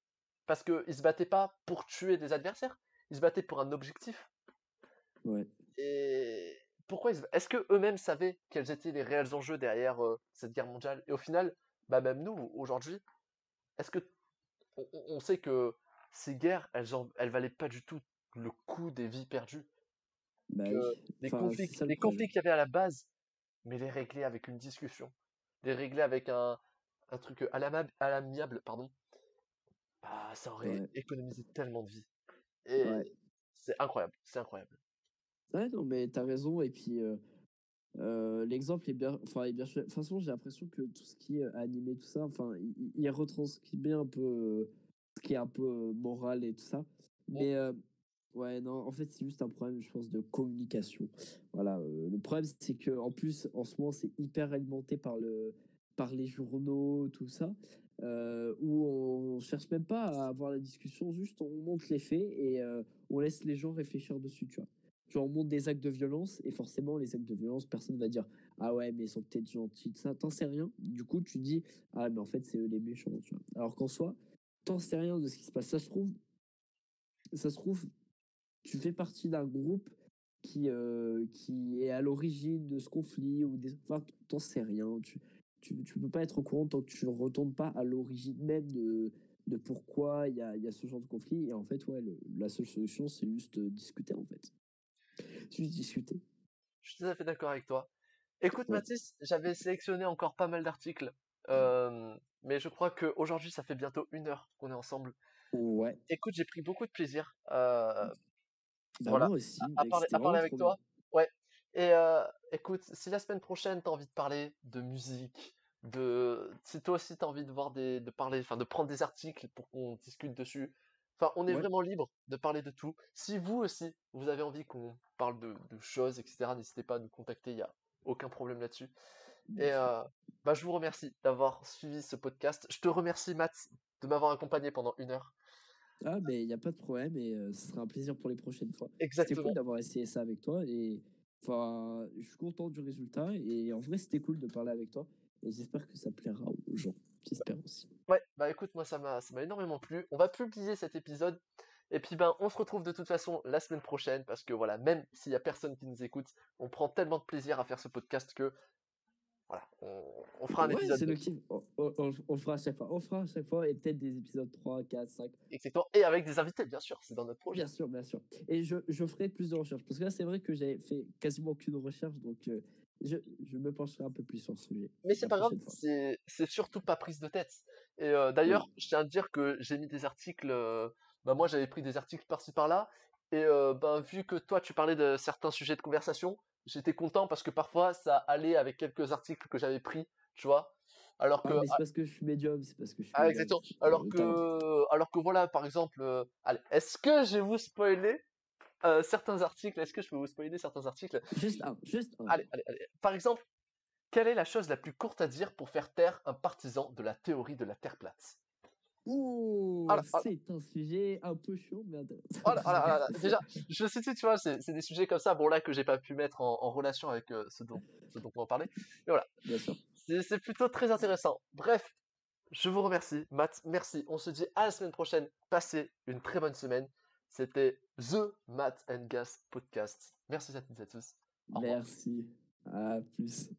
Parce qu'ils se battaient pas pour tuer des adversaires, ils se battaient pour un objectif. Ouais. Et pourquoi ils. Est-ce que eux-mêmes savaient quels étaient les réels enjeux derrière euh, cette guerre mondiale? Et au final, bah même nous, aujourd'hui, est-ce que on, sait que ces guerres, elles, en- elles valaient pas du tout le coût des vies perdues? Bah les conflits, les conflits qu'il y avait à la base, mais les régler avec une discussion, les régler avec un, un truc à l'amiable, pardon, bah, ça aurait Ouais. économisé tellement de vies. Et Ouais. c'est incroyable, c'est incroyable. Ouais, non, mais t'as raison. Et puis, euh, euh, l'exemple est bien, enfin, est bien. De toute façon, j'ai l'impression que tout ce qui est animé, tout ça, enfin, il, il- retranscrit bien un peu euh, ce qui est un peu moral et tout ça. Mais, euh, ouais, non, en fait, c'est juste un problème, je pense, de communication. Voilà. euh, le problème, c'est que en plus, en ce moment, c'est hyper alimenté par le, par les journaux, tout ça. euh, où on, on cherche même pas à avoir la discussion, juste on montre les faits et euh, on laisse les gens réfléchir dessus, tu vois. Genre, on montre des actes de violence et forcément, les actes de violence, personne va dire Ah ouais, mais ils sont peut-être gentils, ça, t'en sais rien. Du coup, tu dis Ah, mais en fait, c'est eux les méchants, tu vois. Alors qu'en soi, t'en sais rien de ce qui se passe. Ça se trouve, ça se trouve, tu fais partie d'un groupe qui, euh, qui est à l'origine de ce conflit ou des. Enfin, t'en sais rien. Tu, tu peux pas être au courant tant que tu ne retournes pas à l'origine même de, de pourquoi il y a, y a ce genre de conflit. Et en fait, ouais, le- la seule solution, c'est juste euh, discuter, en fait. Juste discuter. Je suis tout à fait d'accord avec toi. Écoute, Ouais. Mathis, j'avais sélectionné encore pas mal d'articles, euh, mais je crois qu'aujourd'hui, ça fait bientôt une heure qu'on est ensemble. Ouais. Écoute, j'ai pris beaucoup de plaisir euh, Bah, Voilà. moi aussi. à mec, parler, à avec toi. bien. Ouais. Et euh, écoute, si la semaine prochaine, tu as envie de parler de musique, de... si toi aussi, tu as envie de voir des... de parler, enfin, de prendre des articles pour qu'on discute dessus, enfin, on est Ouais. vraiment libre de parler de tout. Si vous aussi, vous avez envie qu'on parle de, de choses, etc., n'hésitez pas à nous contacter, il n'y a aucun problème là-dessus. Et euh, bah, je vous remercie d'avoir suivi ce podcast. Je te remercie, Matt, de m'avoir accompagné pendant une heure. Ah, mais il n'y a pas de problème et euh, ce sera un plaisir pour les prochaines fois. C'était Exactement. cool d'avoir essayé ça avec toi et enfin, je suis content du résultat et en vrai, c'était cool de parler avec toi et j'espère que ça plaira aux gens. J'espère aussi. Ouais, bah écoute, moi ça m'a ça m'a énormément plu. On va publier cet épisode et puis ben on se retrouve de toute façon la semaine prochaine parce que voilà, même s'il y a personne qui nous écoute, on prend tellement de plaisir à faire ce podcast que voilà, on, on fera un Ouais, épisode c'est deux, le kiff. On, on- on- on fera à chaque fois. On fera à chaque fois et peut-être des épisodes 3, 4, 5. exactement, et avec des invités bien sûr, c'est dans notre projet. Bien sûr, bien sûr. Et je, je ferai plus de recherches parce que là, c'est vrai que j'ai fait quasiment aucune recherche donc euh, je, je me pencherai un peu plus sur ce sujet. Mais c'est pas grave, c'est surtout pas prise de tête. Et euh, d'ailleurs, je tiens à te dire que j'ai mis des articles, euh, bah moi j'avais pris des articles par-ci par-là, et euh, ben vu que toi tu parlais de certains sujets de conversation, j'étais content parce que parfois ça allait avec quelques articles que j'avais pris, tu vois? Alors que Ah, mais c'est parce que je suis médium, c'est parce que je suis Ah, médium. exactement. Alors le que, alors que voilà, par exemple, euh, allez, est-ce que je vais vous spoiler? Euh, certains articles Est-ce que je peux vous spoiler certains articles? Juste un, juste un. Allez, allez, allez. Par exemple, quelle est la chose la plus courte à dire pour faire taire un partisan de la théorie de la Terre plate? Ouh, Ah là, ah c'est un sujet un peu chaud, mais. Oh là, oh là, là. Déjà, je sais, tu vois, c'est des sujets comme ça, bon là que j'ai pas pu mettre en, en relation avec euh, ce dont, ce dont on va parler. Mais voilà, Bien sûr. c'est c'est plutôt très intéressant. Bref, je vous remercie, Matt, merci. On se dit à la semaine prochaine. Passez une très bonne semaine. C'était The Matt and Gas Podcast. Merci à toutes et à tous. Au. Merci. À plus.